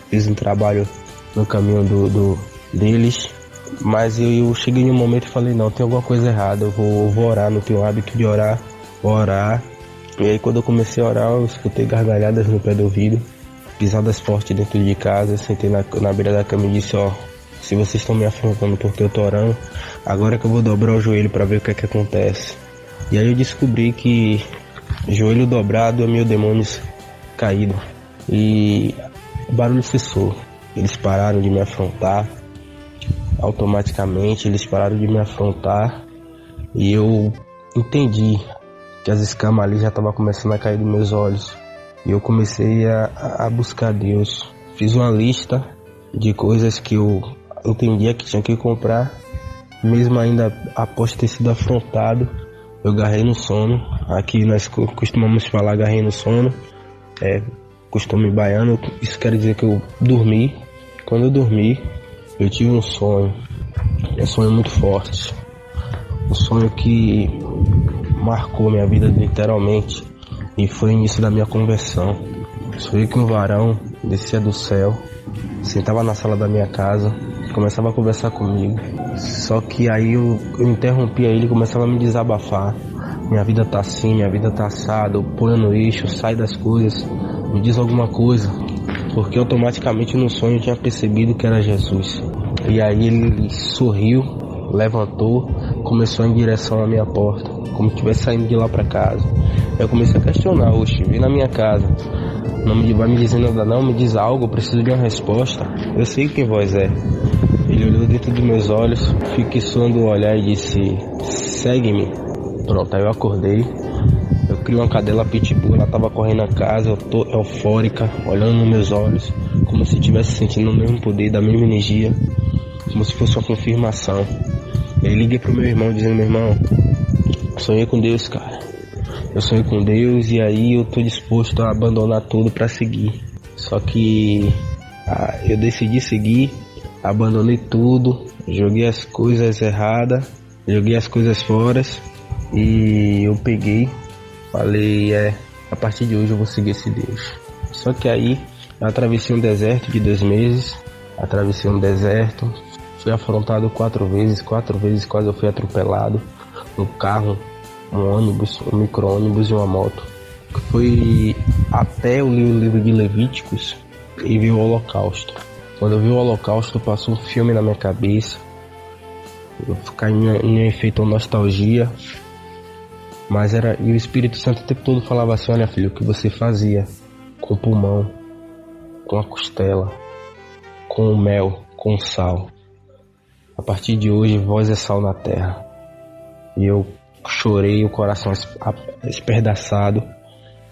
fiz um trabalho no caminho do, do deles. Mas eu, eu, cheguei em um momento e falei, não, tem alguma coisa errada, eu vou, eu vou orar, não tenho hábito de orar, vou orar. E aí quando eu comecei a orar, eu escutei gargalhadas no pé do ouvido, pisadas fortes dentro de casa, sentei na, na beira da cama e disse, ó, se vocês estão me afrontando porque eu tô orando, agora que eu vou dobrar o joelho para ver o que é que acontece. E aí eu descobri que joelho dobrado é meu demônios caído. E o barulho cessou. Eles pararam de me afrontar. Automaticamente eles pararam de me afrontar. E eu entendi que as escamas ali já estavam começando a cair dos meus olhos. E eu comecei a, a buscar Deus. Fiz uma lista de coisas que eu entendia que tinha que comprar. Mesmo ainda após ter sido afrontado, eu garrei no sono. Aqui nós costumamos falar garrei no sono. É costume baiano. Isso quer dizer que eu dormi. Quando eu dormi, eu tive um sonho. Um sonho muito forte. Um sonho que marcou minha vida literalmente. E foi o início da minha conversão. Foi que um varão descia do céu, sentava na sala da minha casa, começava a conversar comigo. Só que aí eu, eu interrompia ele, começava a me desabafar. Minha vida tá assim, minha vida tá assada, ponho no eixo, sai das coisas, me diz alguma coisa. Porque automaticamente no sonho eu tinha percebido que era Jesus. E aí ele sorriu, levantou, começou em direção à minha porta, como se estivesse saindo de lá para casa. Eu comecei a questionar, oxe, vem na minha casa, não me vai me dizer nada não, me diz algo, eu preciso de uma resposta. Eu sei quem voz é. Ele olhou dentro dos meus olhos, fixando o olhar e disse, segue-me. Pronto, aí eu acordei. Criei uma cadela pitbull, ela tava correndo a casa, eu tô eufórica, olhando nos meus olhos, como se estivesse sentindo o mesmo poder, da mesma energia. como se fosse uma confirmação. Eu liguei pro meu irmão dizendo, meu irmão, sonhei com Deus, cara. Eu sonhei com Deus e aí eu tô disposto a abandonar tudo para seguir. Só que ah, eu decidi seguir, abandonei tudo, joguei as coisas erradas, joguei as coisas fora e eu peguei, falei, é, a partir de hoje eu vou seguir esse Deus. Só que aí eu atravessei um deserto de dois meses, atravessei um deserto, fui afrontado quatro vezes, quatro vezes quase eu fui atropelado no carro, um ônibus, um micro-ônibus e uma moto. Foi até eu li o livro de Levíticos e vi o Holocausto. Quando eu vi o Holocausto, passou um filme na minha cabeça. Eu fiquei em, em efeito nostalgia. Mas era. E o Espírito Santo o tempo todo falava assim: Olha, filho, o que você fazia com o pulmão, com a costela, com o mel, com o sal. A partir de hoje, voz é sal na terra. E eu chorei, o coração es- a- espedaçado,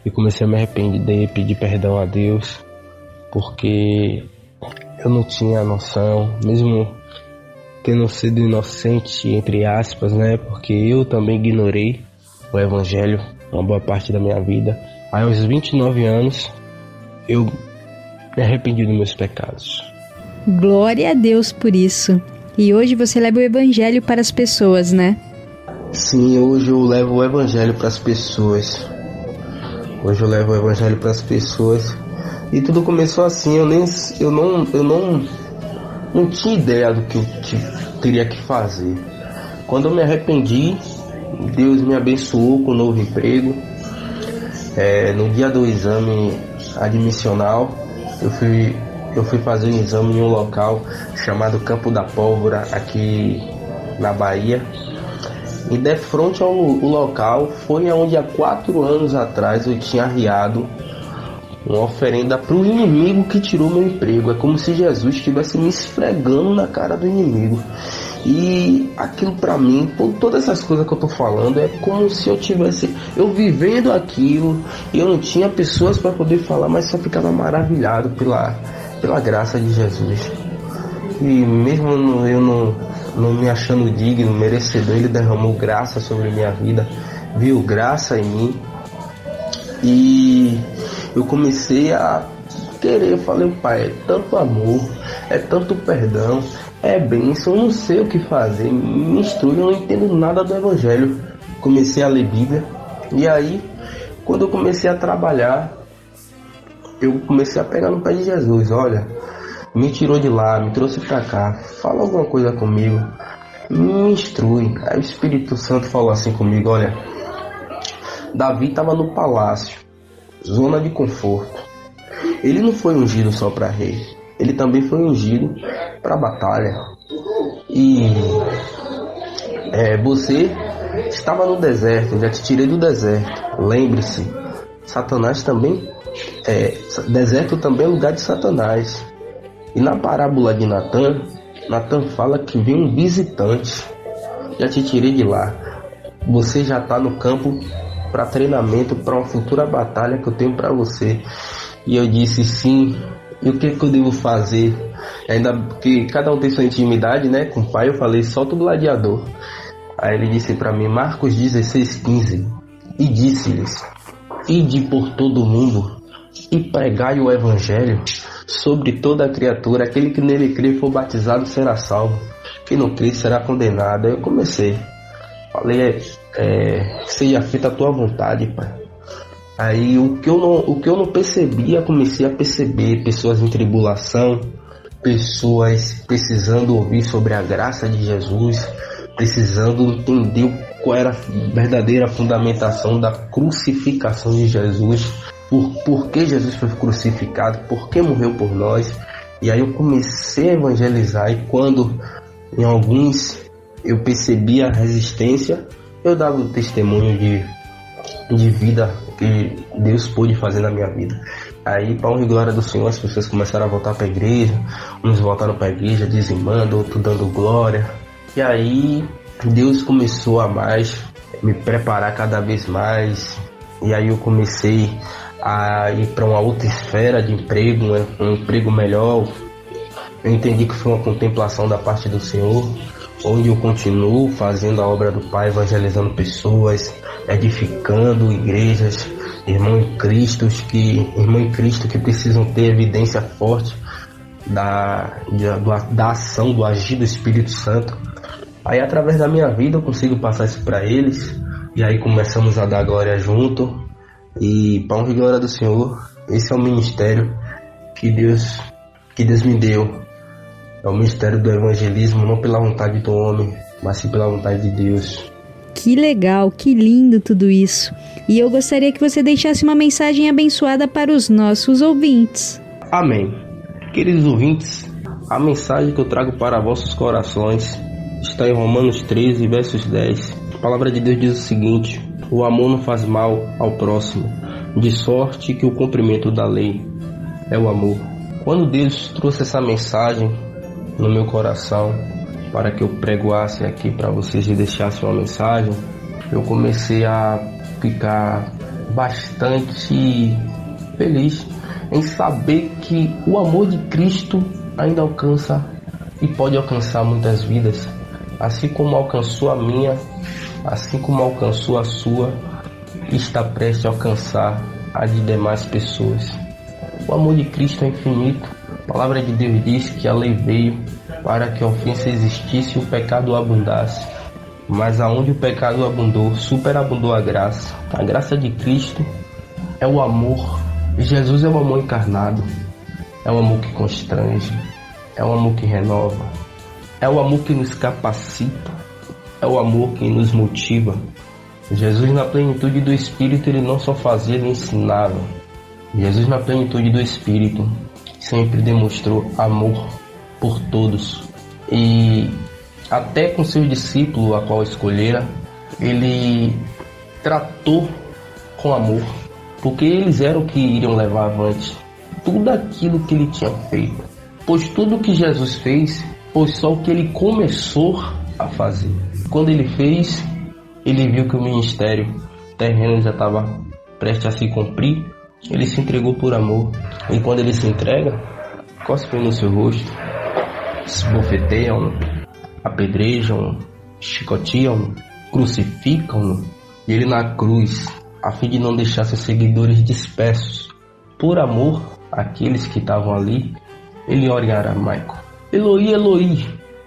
e comecei a me arrepender, pedir perdão a Deus, porque eu não tinha noção, mesmo tendo sido inocente, entre aspas, né? Porque eu também ignorei o Evangelho uma boa parte da minha vida. Aí, aos 29 anos, eu me arrependi dos meus pecados. Glória a Deus por isso. E hoje você leva o evangelho para as pessoas, né? Sim, hoje eu levo o evangelho para as pessoas. Hoje eu levo o evangelho para as pessoas. E tudo começou assim, eu nem eu não eu não não tinha ideia do que eu teria que fazer. Quando eu me arrependi, Deus me abençoou com um novo emprego. É, no dia do exame admissional, eu fui eu fui fazer um exame em um local chamado Campo da Pólvora aqui na Bahia. E de frente ao o local foi onde há quatro anos atrás eu tinha arriado uma oferenda para o inimigo que tirou meu emprego. É como se Jesus estivesse me esfregando na cara do inimigo. E aquilo para mim, por todas essas coisas que eu tô falando, é como se eu tivesse eu vivendo aquilo e eu não tinha pessoas para poder falar, mas só ficava maravilhado pela, pela graça de Jesus. E mesmo eu não, não me achando digno, merecedor, ele derramou graça sobre minha vida, viu graça em mim. E eu comecei a querer, eu falei, pai, é tanto amor, é tanto perdão, é bênção, não sei o que fazer, me instrui, eu não entendo nada do evangelho. Comecei a ler Bíblia, e aí, quando eu comecei a trabalhar, eu comecei a pegar no pé de Jesus, olha, me tirou de lá, me trouxe pra cá, fala alguma coisa comigo, me instrui. Aí o Espírito Santo falou assim comigo, olha, Davi estava no palácio, zona de conforto. Ele não foi ungido só para rei, ele também foi ungido para batalha. E é, você estava no deserto, já te tirei do deserto. Lembre-se, Satanás também é, deserto também é lugar de Satanás. E na parábola de Natan, Natan fala que vem um visitante. Já te tirei de lá. Você já está no campo para treinamento para uma futura batalha que eu tenho para você. E eu disse sim. E o que, que eu devo fazer? Ainda que cada um tem sua intimidade, né? Com o pai, eu falei, solta o gladiador. Aí ele disse para mim, Marcos 16, 15. E disse-lhes: Ide por todo o mundo e pregai o evangelho sobre toda criatura. Aquele que nele crê e for batizado será salvo. Quem não crê será condenado. Aí eu comecei. Falei, é, é, seja feita a tua vontade, pai. Aí o que eu não, o que eu não percebia, comecei a perceber pessoas em tribulação, pessoas precisando ouvir sobre a graça de Jesus, precisando entender qual era a verdadeira fundamentação da crucificação de Jesus, por, por que Jesus foi crucificado, por que morreu por nós. E aí eu comecei a evangelizar e quando em alguns eu percebi a resistência, eu dava o testemunho de, de vida que Deus pôde fazer na minha vida. Aí, para honra e glória do Senhor, as pessoas começaram a voltar para a igreja, uns voltaram para a igreja dizimando, outros dando glória. E aí, Deus começou a mais me preparar cada vez mais. E aí eu comecei a ir para uma outra esfera de emprego, um emprego melhor. Eu entendi que foi uma contemplação da parte do Senhor, onde eu continuo fazendo a obra do Pai, evangelizando pessoas, edificando igrejas, irmãos em que irmão em Cristo que precisam ter evidência forte da, da, da ação, do agir do Espírito Santo. Aí através da minha vida eu consigo passar isso para eles e aí começamos a dar glória junto e honra e glória do Senhor, esse é o ministério que Deus que Deus me deu. É o ministério do evangelismo não pela vontade do homem, mas sim pela vontade de Deus. Que legal, que lindo tudo isso. E eu gostaria que você deixasse uma mensagem abençoada para os nossos ouvintes. Amém. Queridos ouvintes, a mensagem que eu trago para vossos corações está em Romanos 13, versos 10. A palavra de Deus diz o seguinte: O amor não faz mal ao próximo, de sorte que o cumprimento da lei é o amor. Quando Deus trouxe essa mensagem no meu coração para que eu pregoasse aqui para vocês e deixasse uma mensagem, eu comecei a ficar bastante feliz em saber que o amor de Cristo ainda alcança e pode alcançar muitas vidas, assim como alcançou a minha, assim como alcançou a sua, está prestes a alcançar a de demais pessoas. O amor de Cristo é infinito. A palavra de Deus diz que a lei veio para que a ofensa existisse e o pecado abundasse. Mas aonde o pecado abundou, superabundou a graça. A graça de Cristo é o amor. Jesus é o amor encarnado. É o amor que constrange. É o amor que renova. É o amor que nos capacita. É o amor que nos motiva. Jesus, na plenitude do Espírito, ele não só fazia, ele ensinava. Jesus, na plenitude do Espírito, sempre demonstrou amor por todos. E até com seus discípulos, a qual escolhera, ele tratou com amor, porque eles eram que iriam levar avante tudo aquilo que ele tinha feito. Pois tudo que Jesus fez foi só o que ele começou a fazer. Quando ele fez, ele viu que o ministério terreno já estava prestes a se cumprir, ele se entregou por amor. E quando ele se entrega, cospem no seu rosto, esbofeteiam, apedrejam, chicoteam, crucificam e ele na cruz, a fim de não deixar seus seguidores dispersos. Por amor àqueles que estavam ali, ele ora em aramaico. Eloi, Eloi,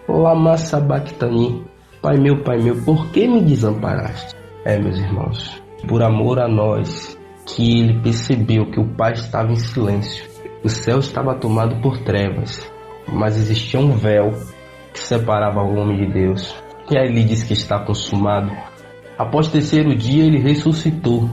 lama sabachthani. Pai meu, Pai meu, por que me desamparaste? É, meus irmãos, por amor a nós, que ele percebeu que o Pai estava em silêncio. O céu estava tomado por trevas, mas existia um véu que separava o homem de Deus. E aí ele diz que está consumado. Após o terceiro dia ele ressuscitou.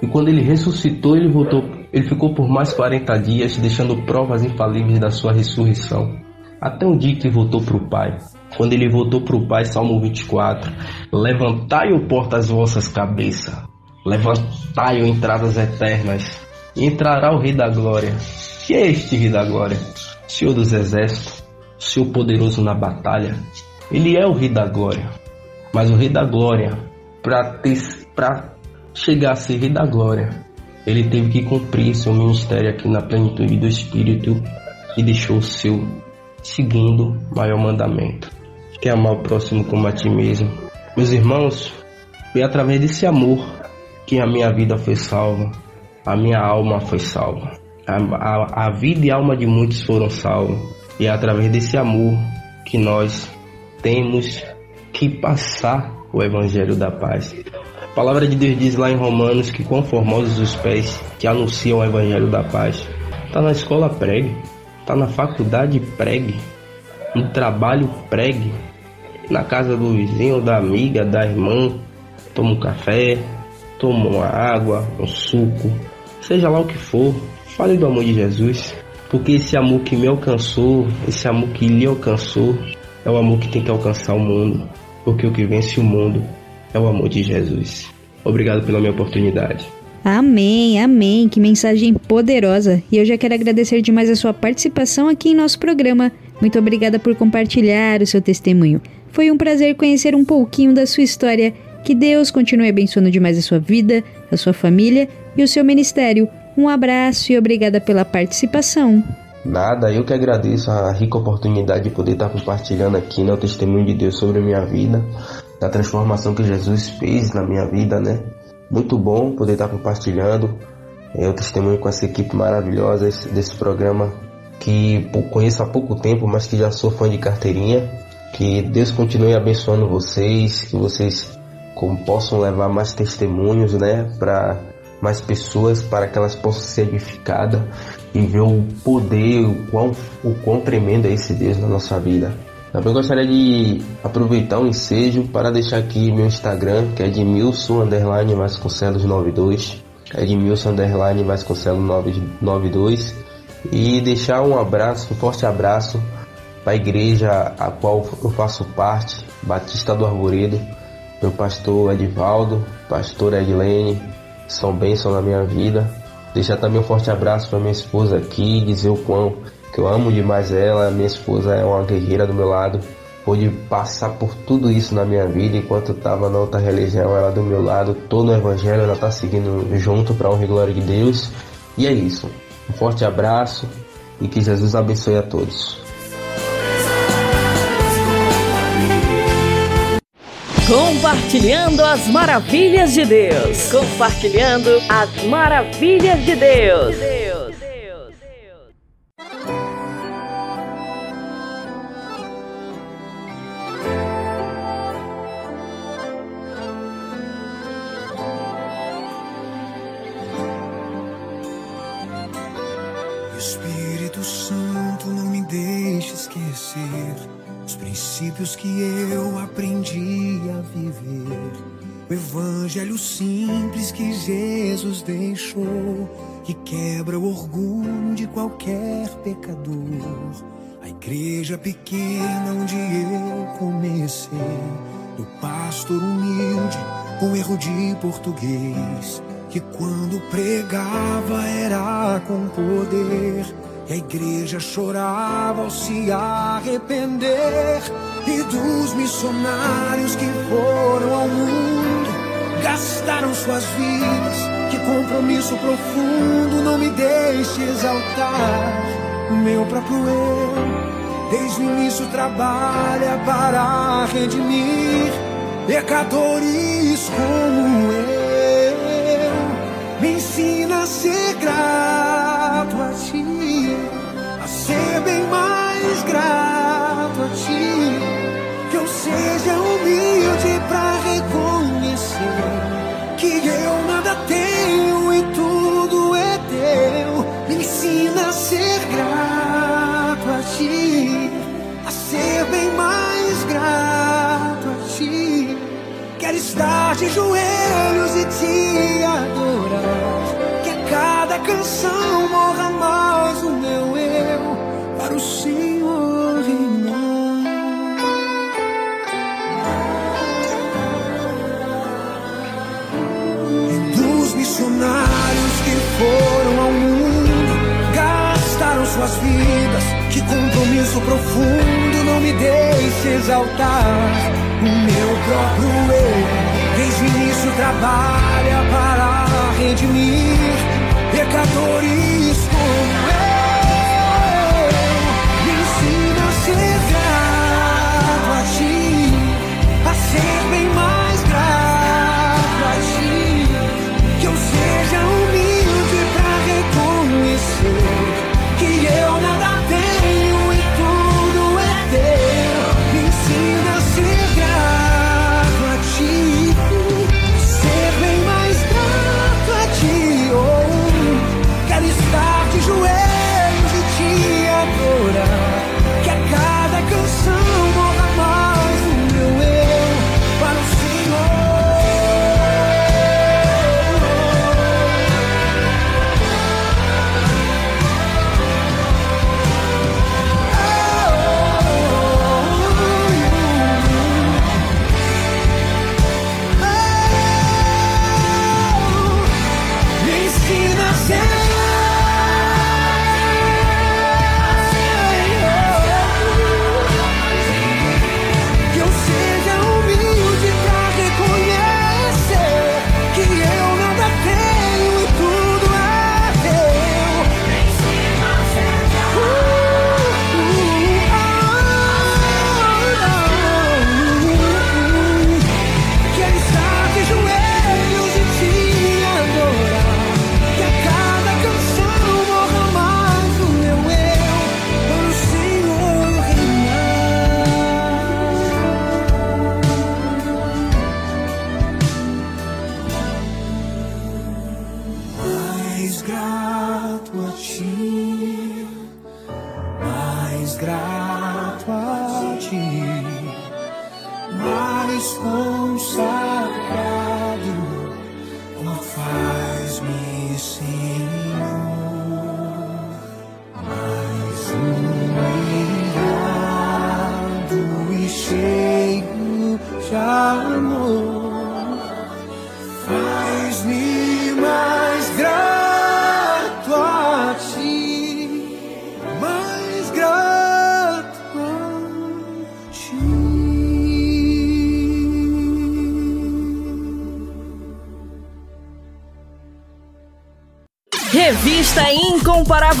E quando ele ressuscitou, ele voltou, ele ficou por mais 40 dias, deixando provas infalíveis da sua ressurreição. Até o dia que voltou para o Pai. Quando ele voltou para o Pai, Salmo 24: Levantai, o porta, as vossas cabeças, levantai, o entradas eternas, e entrará o Rei da Glória. Que é este Rei da Glória? Senhor dos Exércitos, Senhor poderoso na batalha. Ele é o Rei da Glória. Mas o Rei da Glória, para chegar a ser Rei da Glória, ele teve que cumprir seu ministério aqui na plenitude do Espírito e deixou o seu segundo maior mandamento, que é amar o próximo como a ti mesmo. Meus irmãos, foi através desse amor que a minha vida foi salva, a minha alma foi salva. A, a, a vida e alma de muitos foram salvos. E é através desse amor que nós temos que passar o Evangelho da Paz. A palavra de Deus diz lá em Romanos que quão formosos os pés que anunciam o Evangelho da Paz. Está na escola, pregue. Está na faculdade, pregue. No trabalho, pregue. Na casa do vizinho, da amiga, da irmã, toma um café, toma uma água, um suco, seja lá o que for, fale do amor de Jesus, porque esse amor que me alcançou, esse amor que lhe alcançou, é o amor que tem que alcançar o mundo, porque o que vence o mundo é o amor de Jesus. Obrigado pela minha oportunidade. Amém, amém. Que mensagem poderosa. E eu já quero agradecer demais a sua participação aqui em nosso programa. Muito obrigada por compartilhar o seu testemunho. Foi um prazer conhecer um pouquinho da sua história. Que Deus continue abençoando demais a sua vida, a sua família e o seu ministério. Um abraço e obrigada pela participação. Nada, eu que agradeço a rica oportunidade de poder estar compartilhando aqui né, o testemunho de Deus sobre a minha vida, da transformação que Jesus fez na minha vida, né? Muito bom poder estar compartilhando é, o testemunho com essa equipe maravilhosa esse- desse programa que conheço há pouco tempo, mas que já sou fã de carteirinha. Que Deus continue abençoando vocês, que vocês como possam levar mais testemunhos, né, para mais pessoas, para que elas possam ser edificadas e ver o poder, o quão, o quão tremendo é esse Deus na nossa vida. Também gostaria de aproveitar o ensejo para deixar aqui meu Instagram, que é Edmilson Underline Vasconcelos 92, Edmilson Underline Vasconcelos 92, e deixar um abraço, um forte abraço para a igreja a qual eu faço parte, Batista do Arvoredo, meu pastor Edivaldo, pastor Edilene, são bênçãos na minha vida. Deixar também um forte abraço para minha esposa aqui, dizer o quão que eu amo demais ela, minha esposa é uma guerreira do meu lado, pôde passar por tudo isso na minha vida, enquanto eu estava na outra religião, ela do meu lado, todo no evangelho, ela está seguindo junto para honra e glória de Deus. E é isso. Um forte abraço e que Jesus abençoe a todos. Compartilhando as maravilhas de Deus. Compartilhando as maravilhas de Deus. Espírito Santo, não me deixe esquecer os princípios que eu O evangelho simples que Jesus deixou, que quebra o orgulho de qualquer pecador. A igreja pequena onde eu comecei, do pastor humilde, com erro de português, que quando pregava era com poder. E a igreja chorava ao se arrepender. E dos missionários que foram ao mundo, gastaram suas vidas. Que compromisso profundo não me deixe exaltar meu próprio eu. Desde o início trabalha para redimir pecadores como eu. De joelhos e te adorar. Que a cada canção morra mais o meu eu para o Senhor reinar. E dos missionários que foram ao mundo, gastaram suas vidas. Que compromisso profundo não me deixe exaltar o meu próprio eu. Início trabalha para redimir pecadores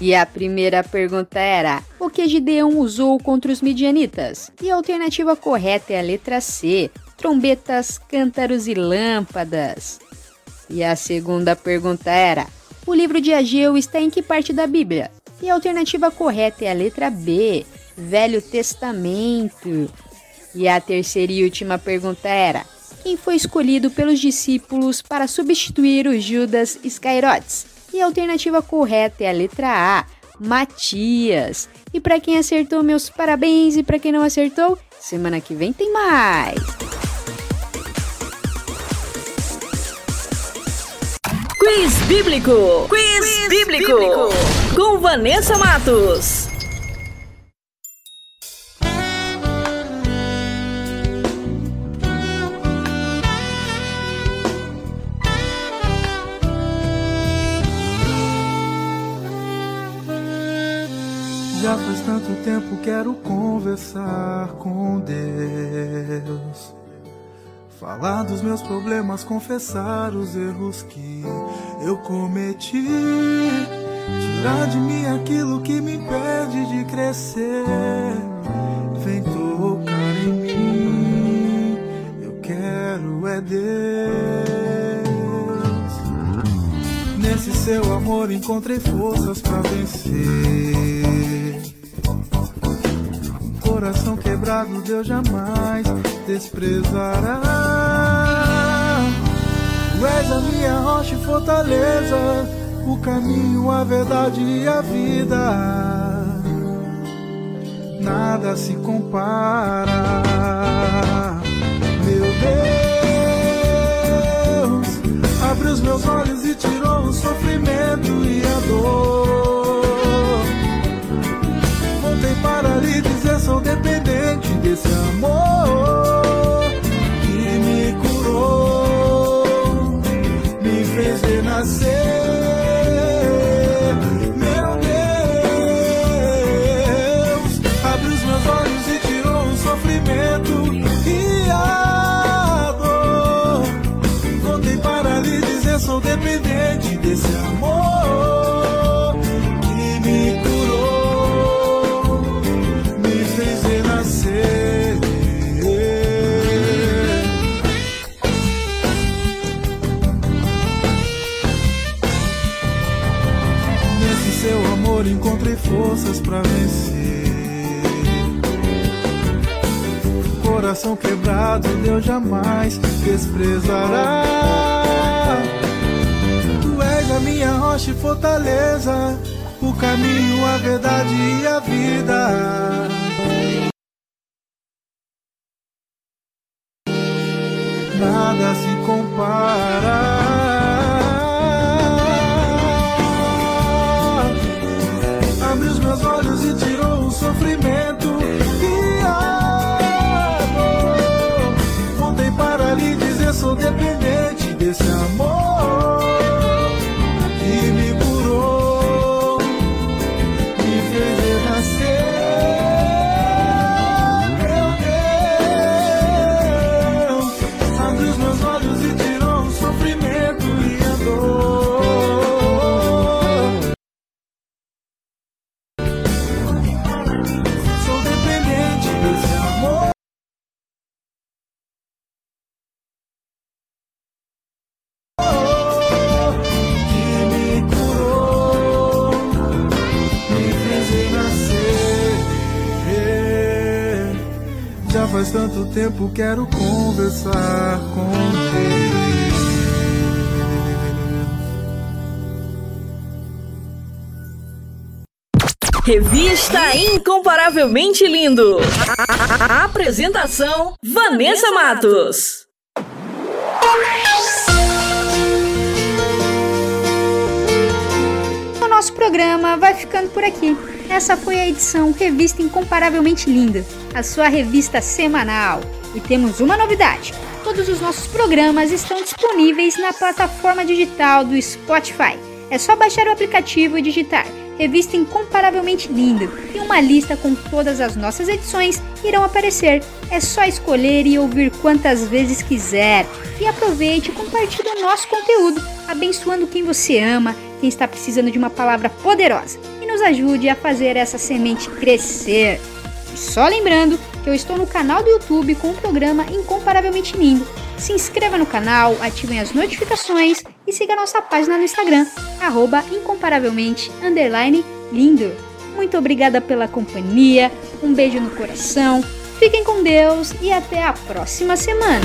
E a primeira pergunta era: o que Gideão usou contra os midianitas? E a alternativa correta é a letra C: trombetas, cântaros e lâmpadas. E a segunda pergunta era: o livro de Ageu está em que parte da Bíblia? E a alternativa correta é a letra B: Velho Testamento. E a terceira e última pergunta era: quem foi escolhido pelos discípulos para substituir o Judas Iscariotes? E a alternativa correta é a letra A, Matias. E para quem acertou, meus parabéns. E para quem não acertou, semana que vem tem mais. Quiz Bíblico. Quiz, bíblico. Com Vanessa Matos. Tanto tempo quero conversar com Deus. Falar dos meus problemas, confessar os erros que eu cometi. Tirar de mim aquilo que me impede de crescer. Vem tocar em mim. Eu quero é Deus. Nesse seu amor encontrei forças pra vencer. Coração quebrado Deus jamais desprezará. Tu és a minha rocha e fortaleza, o caminho, a verdade e a vida. Nada se compara, meu Deus. Abre os meus olhos e tirou o sofrimento e a dor. Lhe dizer, sou dependente desse amor que me curou, me fez renascer. Forças pra vencer. Coração quebrado, Deus jamais desprezará. Tu és a minha rocha e fortaleza, o caminho, a verdade e a vida. Nada se compara. Faz tanto tempo, quero conversar contigo. Revista Incomparavelmente Lindo. A apresentação: Vanessa Matos. O nosso programa vai ficando por aqui. Essa foi a edição Revista Incomparavelmente Linda, a sua revista semanal. E temos uma novidade: todos os nossos programas estão disponíveis na plataforma digital do Spotify. É só baixar o aplicativo e digitar Revista Incomparavelmente Linda e uma lista com todas as nossas edições irão aparecer. É só escolher e ouvir quantas vezes quiser. E aproveite e compartilhe o nosso conteúdo, abençoando quem você ama, quem está precisando de uma palavra poderosa. E nos ajude a fazer essa semente crescer. E só lembrando que eu estou no canal do YouTube com o programa Incomparavelmente Lindo. Se inscreva no canal, ativem as notificações e siga nossa página no Instagram, arroba incomparavelmente lindo. Muito obrigada pela companhia, um beijo no coração, fiquem com Deus e até a próxima semana.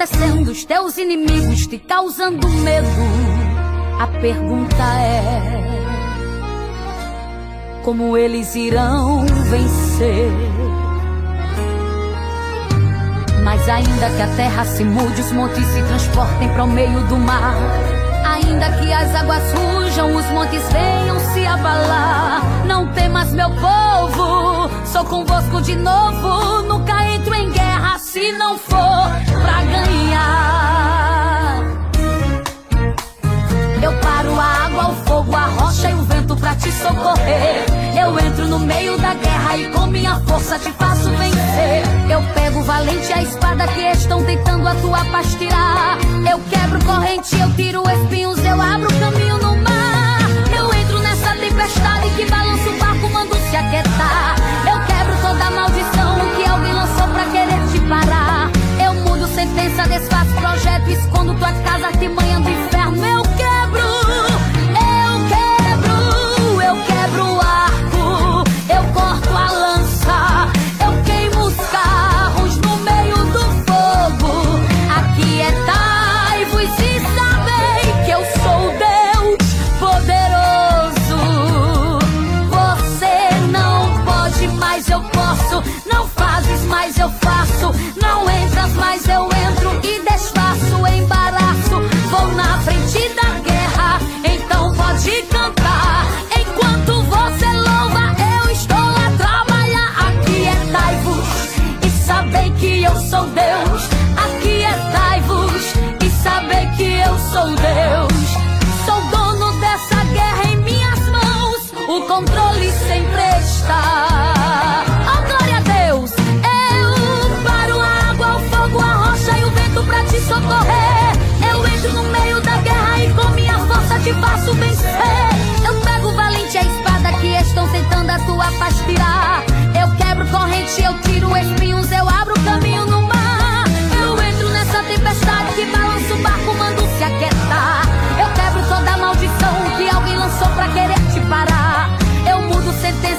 Acontecendo. Os teus inimigos te causando medo. A pergunta é: como eles irão vencer? Mas ainda que a terra se mude, os montes se transportem para o meio do mar. Ainda que as águas rujam, os montes venham se abalar. Não temas, meu povo, sou convosco de novo. Nunca entro em guerra se não for pra ganhar. Eu paro a água, o fogo, a rocha e o vento pra te socorrer. Eu entro no meio da guerra e com minha força te faço vencer. Eu pego valente a espada que estão tentando a tua paz tirar. Eu quebro corrente, eu tiro espinhos, eu abro caminho no mar. Eu entro nessa tempestade que balança o barco, mando se aquietar. Eu quebro toda maldição desfaço projeto, escondo tua casa, artimanha do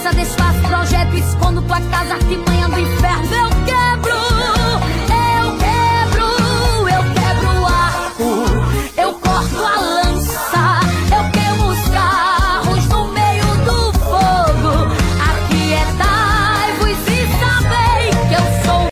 Desfaz projetos quando projeto, escondo tua casa, artimanha.